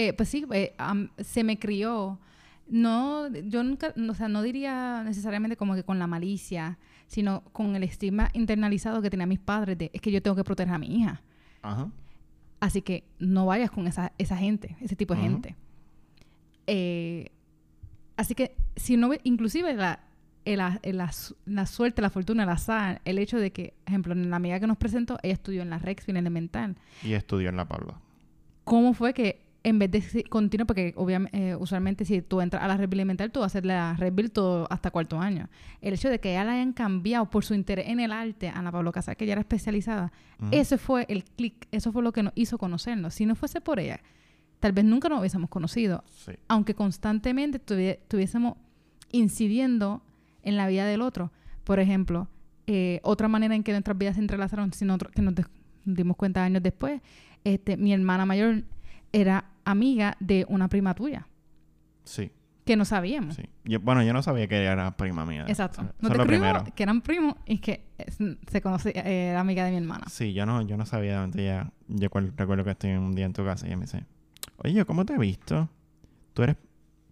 Eh, pues sí, eh, se me crió. No, yo nunca, o sea, no diría necesariamente como que con la malicia, sino con el estigma internalizado que tenía mis padres de es que yo tengo que proteger a mi hija. ajá. Así que no vayas con esa, esa gente, ese tipo de gente. Eh, así que si no ve, inclusive la, la, su- la suerte, la fortuna, el azar, el hecho de que, ejemplo, la amiga que nos presentó, ella estudió en la Rexfield Elemental. Y estudió en La Pablo. ¿Cómo fue que en vez de continuar, porque obviamente, usualmente si tú entras a la red elemental, tú vas a hacer la red todo hasta cuarto año. El hecho de que ella la hayan cambiado por su interés en el arte a la Pablo Casar, que ella era especializada, Ujú. ese fue el clic, eso fue lo que nos hizo conocernos. Si no fuese por ella, tal vez nunca nos hubiésemos conocido, Sí. aunque constantemente tuvi- estuviésemos incidiendo en la vida del otro. Por ejemplo, eh, otra manera en que nuestras vidas se entrelazaron, sin otro- que nos dimos cuenta años después, este, mi hermana mayor era amiga de una prima tuya, Sí, que no sabíamos. sí. Yo, bueno, yo no sabía que ella era prima mía. Exacto. Eso No te lo primero. que eran primos y que se conoce, eh, era amiga de mi hermana. Sí, yo no, yo no sabía. Antes ya, yo recuerdo que estoy un día en tu casa y ella me dice, oye, ¿cómo te he visto? Tú eres,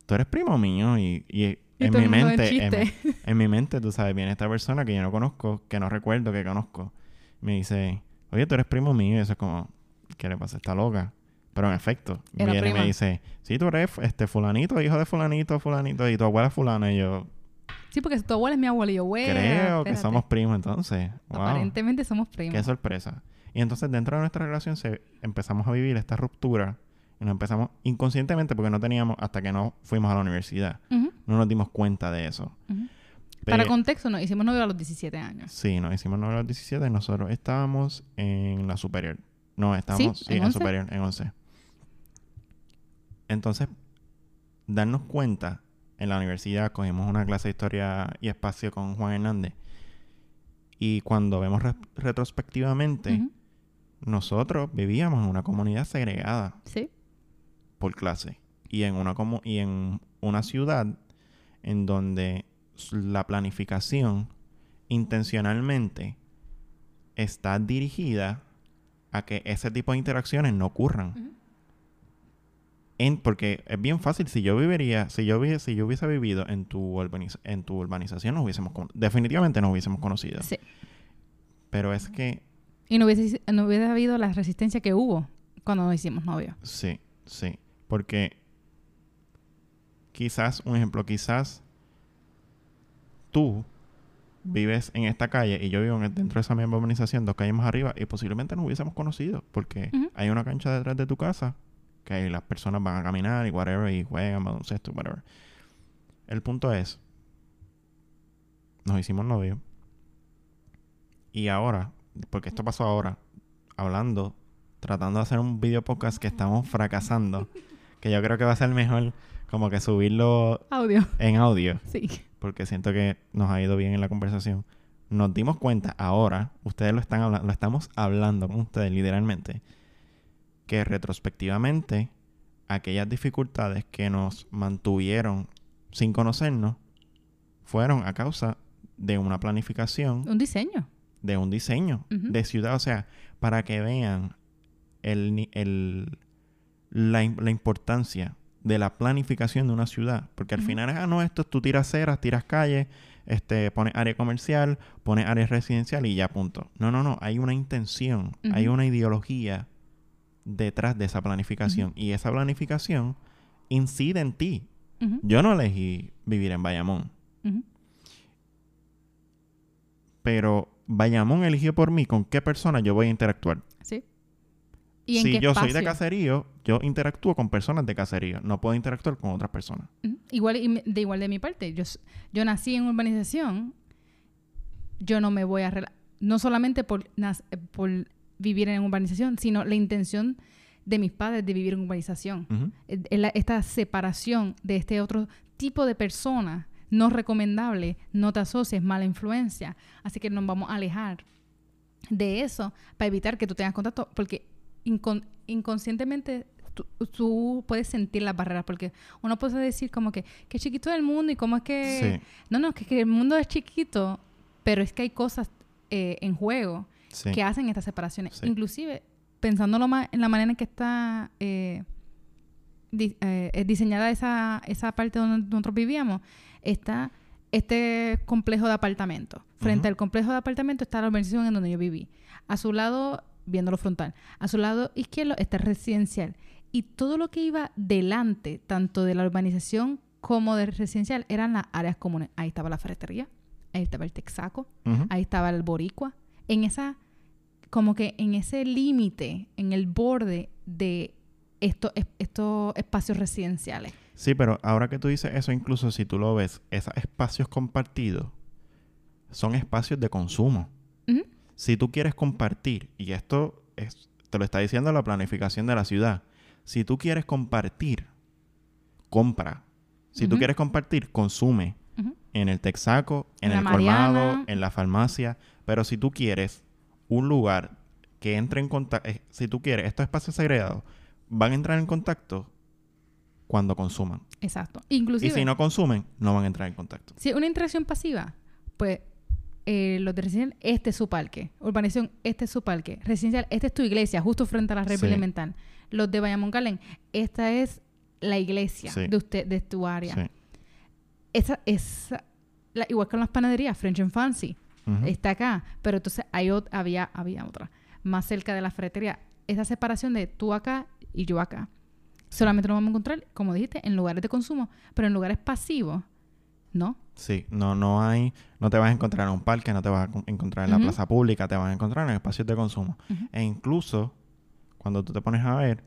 tú eres primo mío y, y Y en mi en mente, en, chiste. mi- en mi mente, tú sabes, viene esta persona que yo no conozco, que no recuerdo que conozco. Me dice, oye, tú eres primo mío. Y eso es como, ¿qué le pasa? Está loca. Pero en efecto, Era viene y me dice, sí, tú eres este fulanito, hijo de fulanito, fulanito, y tu abuela es fulana. Y yo, Sí, porque tu abuela es mi abuela y yo, güey. Creo que somos primos entonces. Wow. Aparentemente somos primos. Qué sorpresa. Y entonces dentro de nuestra relación se, empezamos a vivir esta ruptura y nos empezamos inconscientemente porque no teníamos hasta que no fuimos a la universidad. No nos dimos cuenta de eso. Para contexto, nos hicimos novios a los 17 años. Sí, nos hicimos novio a los 17 y nosotros estábamos en la superior. No, estábamos Sí, sí, en en, 11. superior, en 11. Entonces, darnos cuenta, en la universidad cogimos una clase de historia y espacio con Juan Hernández. Y cuando vemos re- retrospectivamente, nosotros vivíamos en una comunidad segregada Sí. por clase. Y en una, comu- y en una ciudad en donde la planificación intencionalmente está dirigida a que ese tipo de interacciones no ocurran. En, porque es bien fácil, si yo viviría, si yo, si yo hubiese vivido en tu, urbaniz- en tu urbanización, nos hubiésemos, definitivamente nos hubiésemos conocido. Sí. Pero es que, Y no hubiese, no hubiese habido la resistencia que hubo cuando nos hicimos novios. sí, sí, porque quizás, un ejemplo, quizás tú vives en esta calle y yo vivo en- dentro de esa misma urbanización, dos calles más arriba, y posiblemente nos hubiésemos conocido, porque hay una cancha detrás de tu casa que las personas van a caminar y whatever, y juegan baloncesto, whatever. El punto es, nos hicimos novios, y ahora, porque esto pasó ahora, hablando, tratando de hacer un video podcast que estamos fracasando, que yo creo que va a ser mejor como que subirlo Audio. en audio Sí. porque siento que nos ha ido bien en la conversación. Nos dimos cuenta ahora, ustedes lo están hablando, lo estamos hablando con ustedes literalmente, que retrospectivamente aquellas dificultades que nos mantuvieron sin conocernos fueron a causa de una planificación, Un diseño. de un diseño de ciudad, o sea, para que vean el, el- la, la importancia de la planificación de una ciudad. Porque al final, ah, no, esto es tú tiras ceras, tiras calles, este, pones área comercial, pones área residencial y ya punto. No, no, no, hay una intención, hay una ideología detrás de esa planificación. Y esa planificación incide en ti. Yo no elegí vivir en Bayamón, pero Bayamón eligió por mí con qué persona yo voy a interactuar. Sí. ¿Y en si qué yo soy de caserío, yo interactúo con personas de caserío. No puedo interactuar con otras personas. Igual, de igual de mi parte. Yo, yo nací en urbanización. Yo no me voy a... No solamente por, eh, por vivir en urbanización, sino la intención de mis padres de vivir en urbanización. Esta separación de este otro tipo de persona no recomendable, no te asocies, mala influencia. Así que nos vamos a alejar de eso para evitar que tú tengas contacto, porque incon- inconscientemente tú, tú puedes sentir las barreras, porque uno puede decir como que, qué chiquito es el mundo y cómo es que... Sí, No, no, que, que el mundo es chiquito, pero es que hay cosas eh, en juego sí. que hacen estas separaciones. Sí. Inclusive, pensándolo más en la manera en que está eh, di- eh, diseñada esa, esa parte donde nosotros vivíamos, está este complejo de apartamentos. Frente al complejo de apartamentos está la urbanización en donde yo viví. A su lado, viéndolo frontal, a su lado izquierdo está el residencial. Y todo lo que iba delante, tanto de la urbanización como del residencial, eran las áreas comunes. Ahí estaba la ferretería, ahí estaba el texaco, ahí estaba el boricua, en esa, como que en ese límite, en el borde de estos, es- estos espacios residenciales. Sí, pero ahora que tú dices eso, incluso si tú lo ves, esos espacios compartidos son espacios de consumo. Si tú quieres compartir, y esto es, te lo está diciendo la planificación de la ciudad, si tú quieres compartir, compra. Si tú quieres compartir, consume. En el Texaco, en, el colmado, en la farmacia. Pero si tú quieres un lugar que entre en contacto, si tú quieres, estos espacios segregados van a entrar en contacto cuando consuman. Exacto. Y Inclusive, si no consumen, no van a entrar en contacto. si una interacción pasiva, pues eh, los de residencial, este es su parque. Urbanización, este es su parque. Residencial, esta es tu iglesia, justo frente a la red Sí. elemental. Los de Bayamón Galén, esta es la iglesia Sí. de usted, de tu área. Sí. Esa, esa, la- igual con las panaderías, French and Fancy. Está acá, pero entonces hay ot- había, había otra más cerca de la ferretería. Esa separación de tú acá y yo acá. Solamente nos vamos a encontrar, como dijiste, en lugares de consumo, pero en lugares pasivos ¿no? Sí, no, no hay, no te vas a encontrar en un parque, no te vas a co- encontrar en la plaza pública, te vas a encontrar en espacios de consumo. E incluso, cuando tú te pones a ver,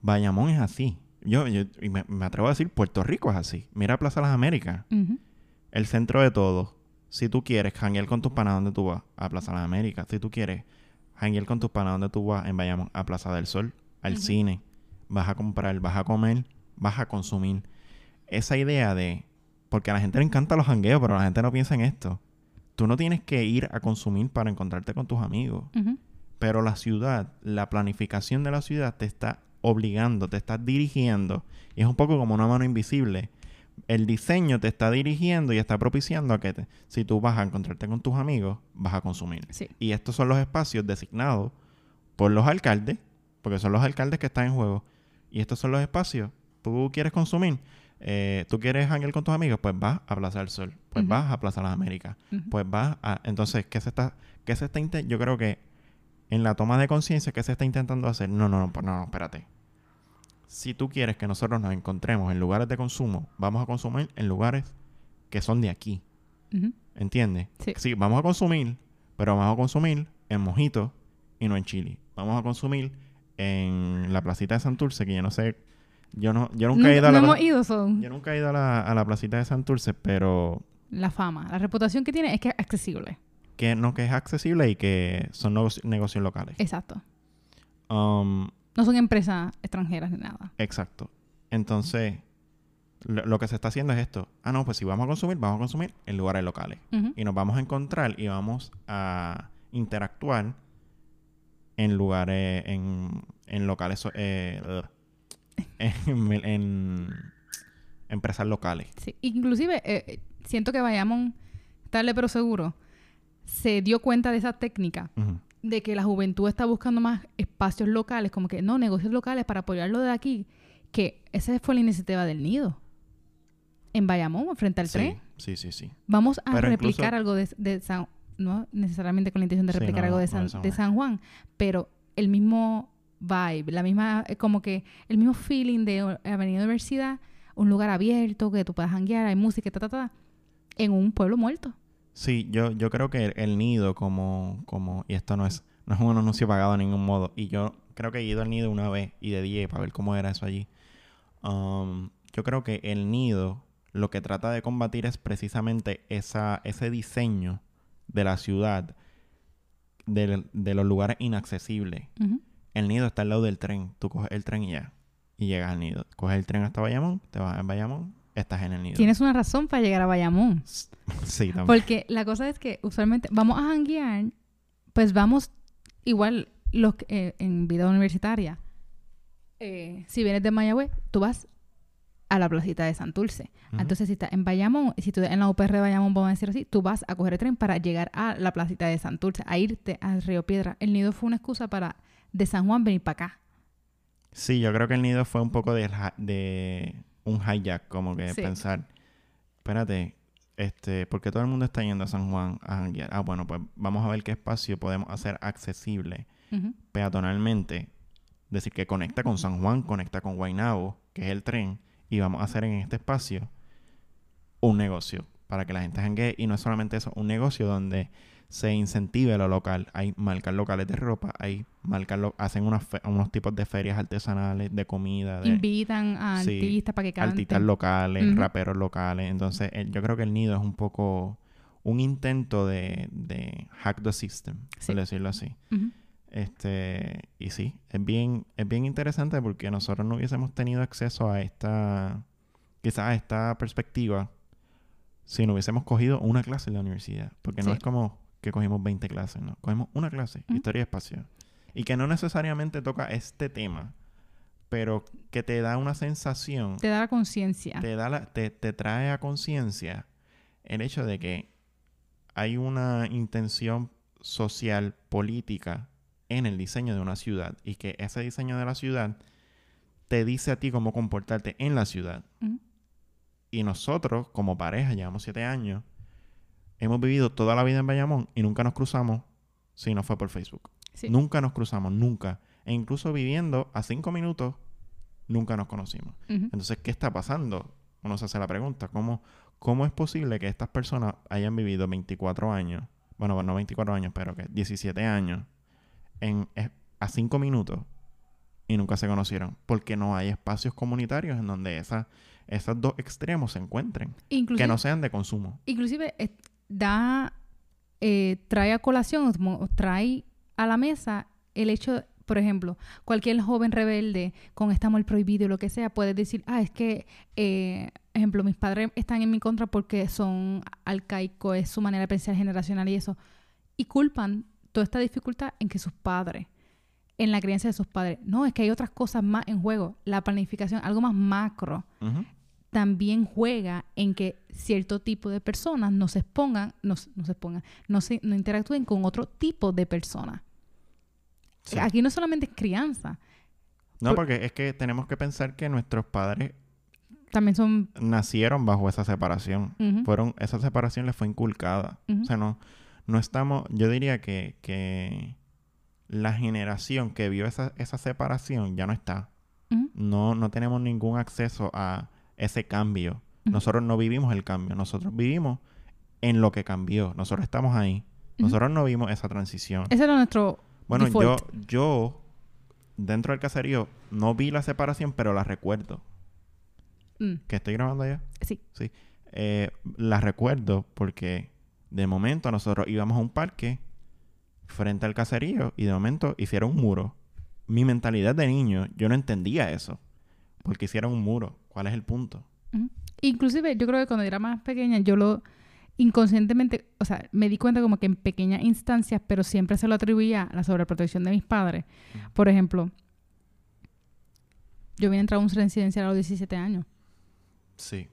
Bayamón es así. Yo, yo y me, me atrevo a decir, Puerto Rico es así. Mira Plaza Las Américas, el centro de todo. Si tú quieres janguear con tus panas, ¿dónde tú vas? A Plaza Las Américas. Si tú quieres janguear con tus panas, ¿dónde tú vas? En Bayamón, a Plaza del Sol, al cine. Vas a comprar, vas a comer, vas a consumir. Esa idea de... Porque a la gente le encantan los jangueos, pero la gente no piensa en esto. Tú no tienes que ir a consumir para encontrarte con tus amigos. Pero la ciudad, la planificación de la ciudad te está obligando, te está dirigiendo. Y es un poco como una mano invisible. El diseño te está dirigiendo y está propiciando a que te- si tú vas a encontrarte con tus amigos, vas a consumir. Sí. Y estos son los espacios designados por los alcaldes, porque son los alcaldes que están en juego. Y estos son los espacios. Tú quieres consumir, eh, tú quieres hangar con tus amigos, pues vas a Plaza del Sol, pues vas a Plaza Las Américas, pues vas a... Entonces, ¿qué se está...? ¿Qué se está Yo creo que en la toma de conciencia, ¿qué se está intentando hacer? No, no, no, pues no, no, espérate. Si tú quieres que nosotros nos encontremos en lugares de consumo, vamos a consumir en lugares que son de aquí. Ujú. ¿Entiendes? Sí. vamos a consumir, pero vamos a consumir en Mojito y no en Chile. Vamos a consumir en la placita de Santurce, que yo no sé, yo no, yo nunca he ido a no la, hemos pla- ido, son yo nunca he ido a la, a la placita de Santurce, pero la fama. La reputación que tiene es que es accesible. que no que es accesible y que son negoci- negocios locales. Exacto. Um, No son empresas extranjeras ni nada. exacto. Entonces, lo, lo que se está haciendo es esto. Ah, no, pues si vamos a consumir, vamos a consumir en lugares locales. Y nos vamos a encontrar y vamos a interactuar en lugares, en, en locales, eh, en, en empresas locales. Sí. Inclusive, eh, siento que Bayamón, tarde pero seguro, se dio cuenta de esa técnica Ujú. De que la juventud está buscando más espacios locales, como que no, negocios locales para apoyarlo de aquí, que esa fue la iniciativa del nido. En Bayamón, frente al sí, tren. sí, sí, sí. Vamos a Pero replicar incluso- algo de, de San... No necesariamente con la intención de Sí, replicar no, algo de no San, de San de Juan. San Juan, pero el mismo vibe, la misma, eh, como que el mismo feeling de Avenida Universidad, un lugar abierto que tú puedas hanguear, hay música, ta, ta, ta, en un pueblo muerto. Sí, yo, yo creo que el, el nido como, como, y esto no es, no es un anuncio pagado de ningún modo, y yo creo que he ido al nido una vez y de 10 para ver cómo era eso allí. Um, yo creo que el nido lo que trata de combatir es precisamente esa, ese diseño de la ciudad, de, de los lugares inaccesibles. El nido está al lado del tren, tú coges el tren y ya, y llegas al nido. Coges el tren hasta Bayamón, te vas a Bayamón, estás en el nido. Tienes una razón para llegar a Bayamón. Sí, también. Porque la cosa es que usualmente vamos a hanguear, pues vamos igual los que, eh, en vida universitaria. eh, si vienes de Mayagüez, tú vas a la placita de Santurce. Ujú. Entonces, si estás en Bayamón, si tú en la UPR de Bayamón, vamos a decir así, tú vas a coger el tren para llegar a la placita de Santurce, a irte a Río Piedra. El nido fue una excusa para de San Juan venir para acá. Sí, yo creo que el nido fue un poco de un hijack, como que Sí. pensar, espérate, este, porque todo el mundo está yendo a San Juan a janguear. Ah, bueno, pues vamos a ver qué espacio podemos hacer accesible Ujú. peatonalmente. Decir que conecta con San Juan, conecta con Guaynabo, que es el tren, y vamos a hacer en este espacio un negocio para que la gente janguee. Y no es solamente eso, un negocio donde se incentive lo local. Hay marcas locales de ropa, hay marcas lo- hacen unas fe- unos tipos de ferias artesanales, de comida, de Invitan a Sí, artistas para que canten. artistas locales, Ujú. raperos locales. Entonces, el- yo creo que el nido es un poco un intento de, de hack the system, Sí. por decirlo así. Este, y sí, es bien, es bien interesante porque nosotros no hubiésemos tenido acceso a esta, quizás a esta perspectiva si no hubiésemos cogido una clase en la universidad. Porque no es como que cogimos 20 clases, ¿no? Cogimos una clase, historia y espacio. Y que no necesariamente toca este tema, pero que te da una sensación, Te da la conciencia. te, da la- te, te trae a conciencia el hecho de que hay una intención social, política en el diseño de una ciudad y que ese diseño de la ciudad te dice a ti cómo comportarte en la ciudad. Y nosotros, como pareja, llevamos siete años, hemos vivido toda la vida en Bayamón y nunca nos cruzamos si no fue por Facebook. Sí. Nunca nos cruzamos, nunca. E incluso viviendo a cinco minutos, nunca nos conocimos. Entonces, ¿qué está pasando? uno se hace la pregunta, ¿cómo, cómo es posible que estas personas hayan vivido 24 años, bueno, no 24 años, pero que 17 años, en, eh, a 5 minutos y nunca se conocieron? Porque no hay espacios comunitarios en donde esa, esos dos extremos se encuentren, Inclusive, que no sean de consumo. inclusive eh, da, eh, trae a colación, trae a la mesa el hecho, por ejemplo, cualquier joven rebelde con este amor prohibido lo que sea puede decir, ah, es que, eh, ejemplo, mis padres están en mi contra porque son arcaicos, es su manera de pensar generacional y eso. Y culpan toda esta dificultad en que sus padres, en la crianza de sus padres. No, es que hay otras cosas más en juego. La planificación, algo más macro. También juega en que cierto tipo de personas no se expongan, no, se expongan, no, se, no interactúen con otro tipo de personas. Sí. Aquí no solamente es crianza, No, por- porque es que tenemos que pensar que nuestros padres también son... nacieron bajo esa separación. Fueron, esa separación les fue inculcada. O sea, no, no estamos, yo diría que, que la generación que vio esa, esa separación ya no está. No, no tenemos ningún acceso a ese cambio. Nosotros no vivimos el cambio. Nosotros vivimos en lo que cambió. Nosotros estamos ahí. Nosotros no vimos esa transición. Ese era nuestro Bueno, yo, default. yo, dentro del caserío, no vi la separación, pero la recuerdo. Mm, ¿Que estoy grabando ya? sí. Eh, la recuerdo porque de momento nosotros íbamos a un parque frente al caserío y de momento hicieron un muro. Mi mentalidad de niño, yo no entendía eso. Porque hicieron un muro. ¿Cuál es el punto? Inclusive yo creo que cuando era más pequeña yo lo inconscientemente, o sea, me di cuenta como que en pequeñas instancias, pero siempre se lo atribuía a la sobreprotección de mis padres. Por ejemplo, yo había entrado a un residencial a los 17 años. Sí.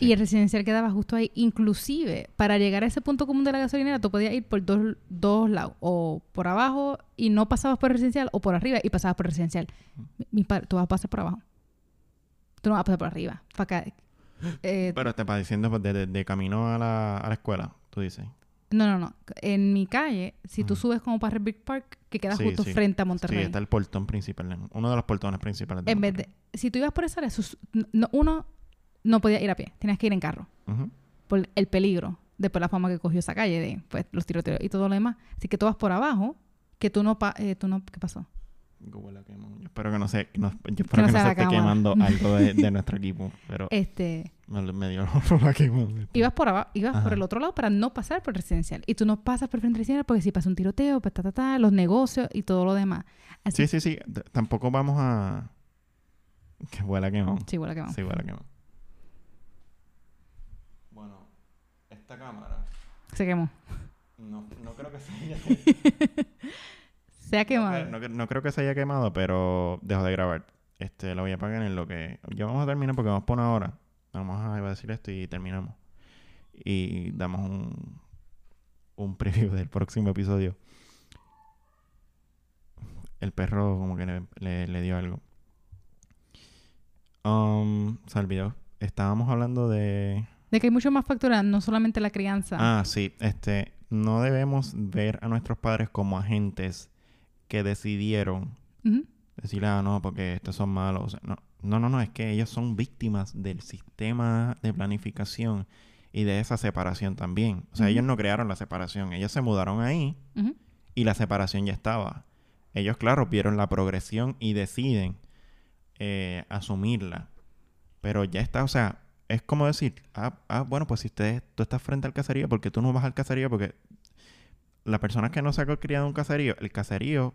Y el residencial quedaba justo ahí. Inclusive, para llegar a ese punto común de la gasolinera, tú podías ir por dos, dos lados. O por abajo y no pasabas por el residencial, o por arriba y pasabas por el residencial. Mi, mi padre, tú vas a pasar por abajo. Tú no vas a pasar por arriba. Para acá. Eh, Pero te va diciendo pues, de, de- de camino a la, a la escuela, tú dices. no, no, no. En mi calle, si tú subes como para Big Park, que queda Sí, justo sí. frente a Sí, Monterrey. está el portón principal. Uno de los portones principales. de en vez de... Si tú ibas por esa área, no- uno no podía ir a pie. Tenías que ir en carro. Por el peligro, después la fama que cogió esa calle de pues, los tiroteos y todo lo demás. Así que tú vas por abajo, que tú no... pa- eh, tú no ¿Qué pasó? Google la quemó. Yo espero que no se, no- yo espero Que no que no sea se esté cámara. quemando algo de, de nuestro equipo. Pero Este, me, me dio la quemó. ibas por abajo, ibas por el otro lado para no pasar por el residencial. Y tú no pasas por el residencial porque si pasa un tiroteo, pues ta, ta, ta, los negocios y todo lo demás. Así Sí, sí, sí. T- Tampoco vamos a... Que huele a quemón. Sí, bueno, que vamos. Sí, huele a quemón. Bueno, esta cámara... Se quemó. No, no creo que se haya... Se ha quemado. No, no creo que se haya quemado, pero dejo de grabar. Este, lo voy a apagar en lo que... Ya vamos a terminar porque vamos por una hora. Vamos a, iba a decir esto y terminamos. Y damos un, un preview del próximo episodio. El perro como que le, le- le dio algo. Um, se olvidó. Estábamos hablando de... De que hay mucho más facturas, no solamente la crianza. Ah, sí. Este, no debemos ver a nuestros padres como agentes que decidieron decirle, ah, no, porque estos son malos. O sea, no, no, no, no, es que ellos son víctimas del sistema de planificación y de esa separación también. O sea, ellos no crearon la separación, ellos se mudaron ahí y la separación ya estaba. Ellos, claro, vieron la progresión y deciden eh, asumirla. Pero ya está, o sea, es como decir, ah, ah, bueno, pues si ustedes, tú estás frente al caserío, porque tú no vas al caserío? Porque la persona que no se ha criado en un caserío, el caserío,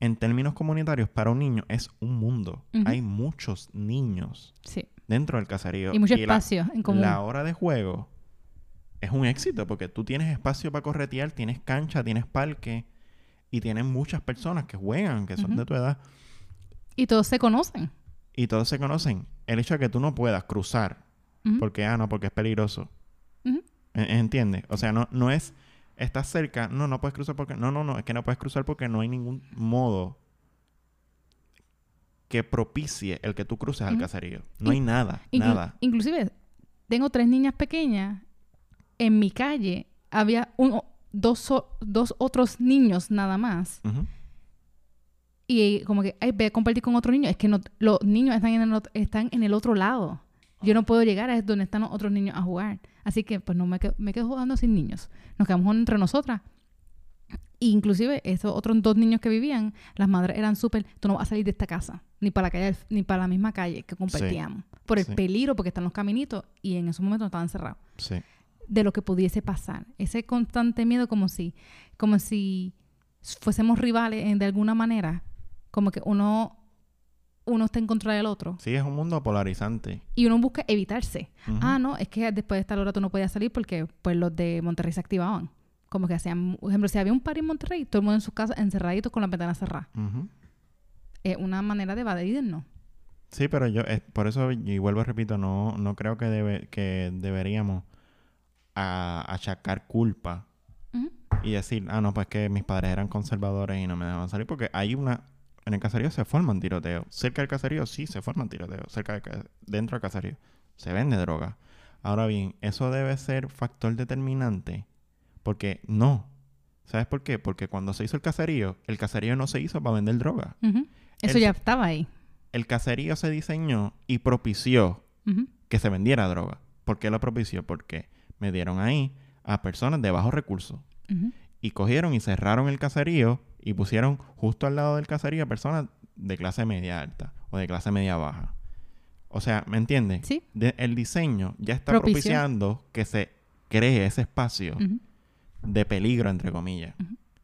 en términos comunitarios, para un niño es un mundo. Hay muchos niños Sí. dentro del caserío. Y mucho la- espacio en común. la hora de juego es un éxito porque tú tienes espacio para corretear, tienes cancha, tienes parque y tienes muchas personas que juegan, que son de tu edad Y todos se conocen. y todos se conocen. El hecho de que tú no puedas cruzar porque, ah, no, porque es peligroso. ¿E- ¿Entiendes? O sea, no, no es, estás cerca, no, no puedes cruzar porque, no, no, no, es que no puedes cruzar porque no hay ningún modo que propicie el que tú cruces al caserío. No hay nada, Inclu- nada. Inclusive, tengo tres niñas pequeñas. En mi calle había uno, dos, dos otros niños nada más. Y como que, ay, ve a compartir con otro niño. Es que no, los niños están en el, están en el otro lado. Yo no puedo llegar a donde están los otros niños a jugar. Así que pues no me quedo, me quedo jugando sin niños. Nos quedamos entre nosotras. E inclusive esos otros dos niños que vivían, las madres eran súper, tú no vas a salir de esta casa, ni para la calle, ni para la misma calle que compartíamos. Por el Sí. peligro, porque están los caminitos y en esos momentos estaban cerrados Sí. de lo que pudiese pasar. Ese constante miedo como si, como si fuésemos rivales en- de alguna manera, como que uno, uno está en contra del otro Sí, es un mundo polarizante. y uno busca evitarse. Ah, no, es que después de esta hora tú no podías salir porque pues los de Monterrey se activaban. Como que hacían, por ejemplo, si había un party en Monterrey, todo el mundo en sus casas encerraditos con las ventanas cerradas. Ujú. Es una manera de evadirnos. Sí, pero yo, por eso, y vuelvo y repito, no, no creo que, debe, que deberíamos a- achacar culpa y decir, ah, no, pues que mis padres eran conservadores y no me dejaban salir, porque hay una, en el caserío se forman tiroteos, cerca del caserío sí se forman tiroteos, cerca ca- dentro del caserío se vende droga. Ahora bien, eso debe ser factor determinante, porque no. ¿Sabes por qué? Porque cuando se hizo el caserío, el caserío no se hizo para vender droga. Eso El- ya estaba ahí. El caserío se diseñó y propició que se vendiera droga. ¿Por qué lo propició? Porque me dieron ahí a personas de bajos recursos. Y cogieron y cerraron el caserío y pusieron justo al lado del caserío a personas de clase media alta o de clase media baja. O sea, ¿me entiendes? Sí. De- el diseño ya está propiciando que se cree ese espacio de peligro, entre comillas.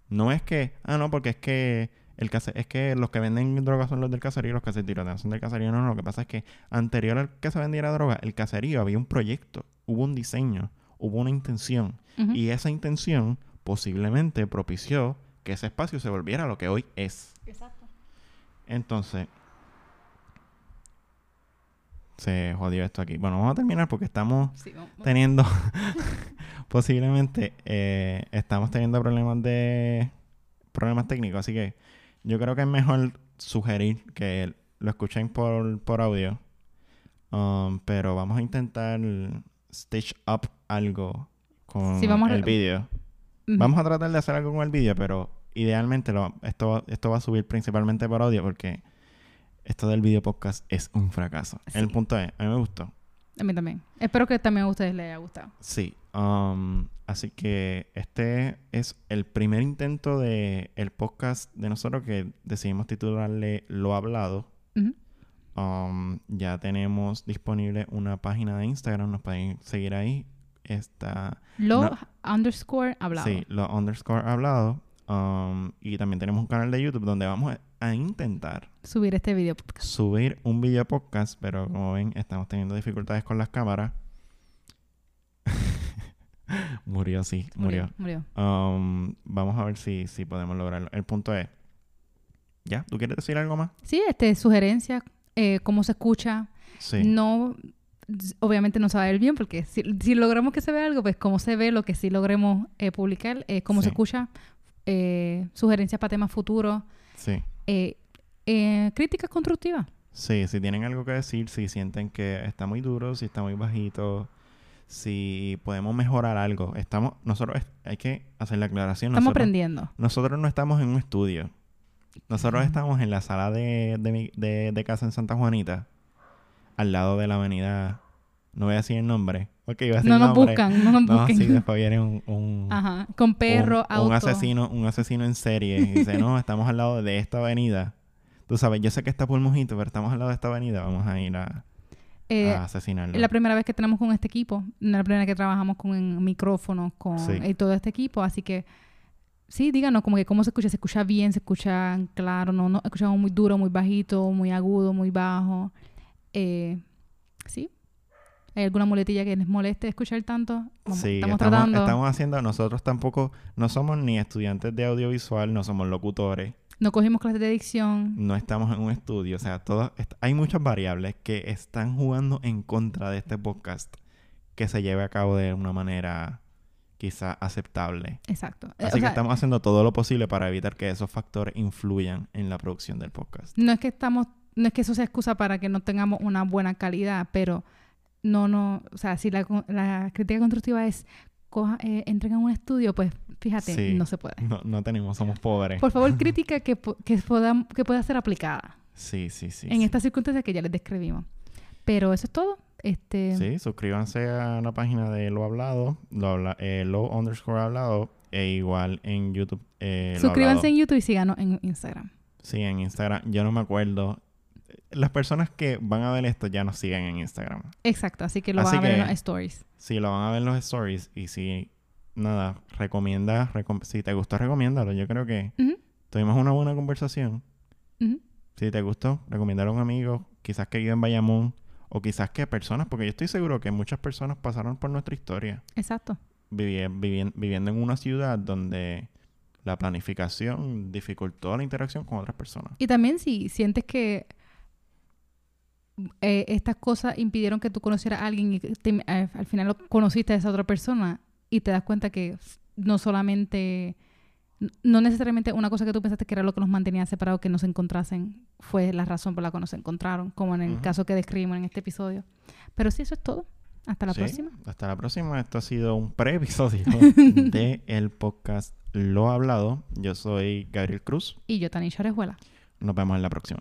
No es que, ah, no, porque es que el case- es que los que venden drogas son los del caserío los que se tirotean son del caserío. No, no, lo que pasa es que anterior al que se vendiera droga, el caserío había un proyecto, hubo un diseño, hubo una intención. Y esa intención posiblemente propició que ese espacio se volviera lo que hoy es. Exacto. Entonces, se jodió esto aquí. Bueno, vamos a terminar porque estamos Sí, vamos- teniendo posiblemente eh, estamos teniendo problemas de problemas técnicos así que yo creo que es mejor sugerir que lo escuchen por, por audio Um, pero vamos a intentar stitch up algo con Sí, el vídeo vamos a tratar de hacer algo con el vídeo pero idealmente lo, esto, va- esto va a subir principalmente por audio porque esto del video podcast es un fracaso el punto es a mí me gustó A mí también. Espero que también a ustedes les haya gustado. Sí, um, así que este es el primer intento de el podcast de nosotros que decidimos titularle Lo Hablado. Um, ya tenemos disponible una página de Instagram, nos pueden seguir ahí. Está, Lo No. underscore hablado. sí, Lo Underscore Hablado. Um, y también tenemos un canal de YouTube donde vamos a, intentar Subir este video podcast. subir un video podcast, pero como ven, estamos teniendo dificultades con las cámaras. murió, sí, murió. Murió. Um, vamos a ver si, si podemos lograrlo. El punto es, ¿ya? ¿Tú quieres decir algo más? Sí, este, sugerencias, eh, cómo se escucha. Sí. No, obviamente no se va a ver bien porque si, si logramos que se vea algo, pues cómo se ve lo que sí logremos eh, publicar, eh, cómo se escucha, eh, sugerencias para temas futuros, Sí. eh, eh, críticas constructivas. Sí, si tienen algo que decir, si sienten que está muy duro, si está muy bajito, si podemos mejorar algo. Estamos, nosotros, hay que hacer la aclaración. Estamos nosotros, aprendiendo. nosotros no estamos en un estudio. Nosotros estamos en la sala de, de- de casa en Santa Juanita, al lado de la avenida. No voy a decir el nombre, porque iba a decir No nos nombre. buscan, no nos No, busquen. sí, después viene un, un, Ajá, con perro, un, auto. un asesino, un asesino en serie. Y dice, no, estamos al lado de esta avenida. Tú sabes, yo sé que está por Mojito, pero estamos al lado de esta avenida. Vamos a ir a, Eh, a asesinarlo. Es la primera vez que tenemos con este equipo, no es la primera vez que trabajamos con micrófonos, con Sí. eh, todo este equipo, así que sí, díganos como que cómo se escucha, se escucha bien, se escucha claro, no, no escuchamos muy duro, muy bajito, muy agudo, muy bajo. Eh, sí. ¿Hay alguna muletilla que les moleste escuchar tanto? Vamos- Sí, estamos, estamos, tratando. estamos haciendo, nosotros tampoco, no somos ni estudiantes de audiovisual, no somos locutores, No cogimos clases de dicción. no estamos en un estudio, o sea, todo, hay muchas variables que están jugando en contra de este podcast que se lleve a cabo de una manera quizá aceptable. Exacto. Eh, Así o que sea, estamos haciendo todo lo posible para evitar que esos factores influyan en la producción del podcast. No es que estamos, no es que eso sea excusa para que no tengamos una buena calidad, pero no, no, o sea, si la, la crítica constructiva es coja, eh, entren a un estudio, pues fíjate, Sí. no se puede. No, no tenemos, somos pobres. Por favor, crítica que, que, pueda, que pueda ser aplicada Sí, sí, sí. en sí. estas circunstancias que ya les describimos. Pero eso es todo. Este, Sí, suscríbanse a la página de Lo Hablado, Lo, habla, eh, lo underscore Hablado, e igual en YouTube. Eh, suscríbanse en YouTube y síganos en Instagram. Sí, en Instagram. Yo no me acuerdo. Las personas que van a ver esto ya nos siguen en Instagram. Exacto, así que lo Así van a ver en los stories. Sí, lo van a ver en los stories. Y si, nada, recomienda, recom- si te gustó, recomiéndalo. Yo creo que tuvimos una buena conversación. Si te gustó, recomendarlo a un amigo, quizás que vive en Bayamón, o quizás que personas, porque yo estoy seguro que muchas personas pasaron por nuestra historia, Exacto. vivi- vivi- viviendo en una ciudad donde la planificación dificultó la interacción con otras personas. Y también si sientes que eh, estas cosas impidieron que tú conocieras a alguien y te- eh, al final lo conociste a esa otra persona y te das cuenta que no solamente, no necesariamente una cosa que tú pensaste que era lo que los mantenía separados, que no se encontrasen, fue la razón por la que no se encontraron, como en el caso que describimos en este episodio. Pero sí, eso es todo. Hasta la Sí, próxima. Hasta la próxima. Esto ha sido un pre-episodio de el podcast Lo Hablado. Yo soy Gabriel Cruz. Y yo, Tanisha Orejuela. Nos vemos en la próxima.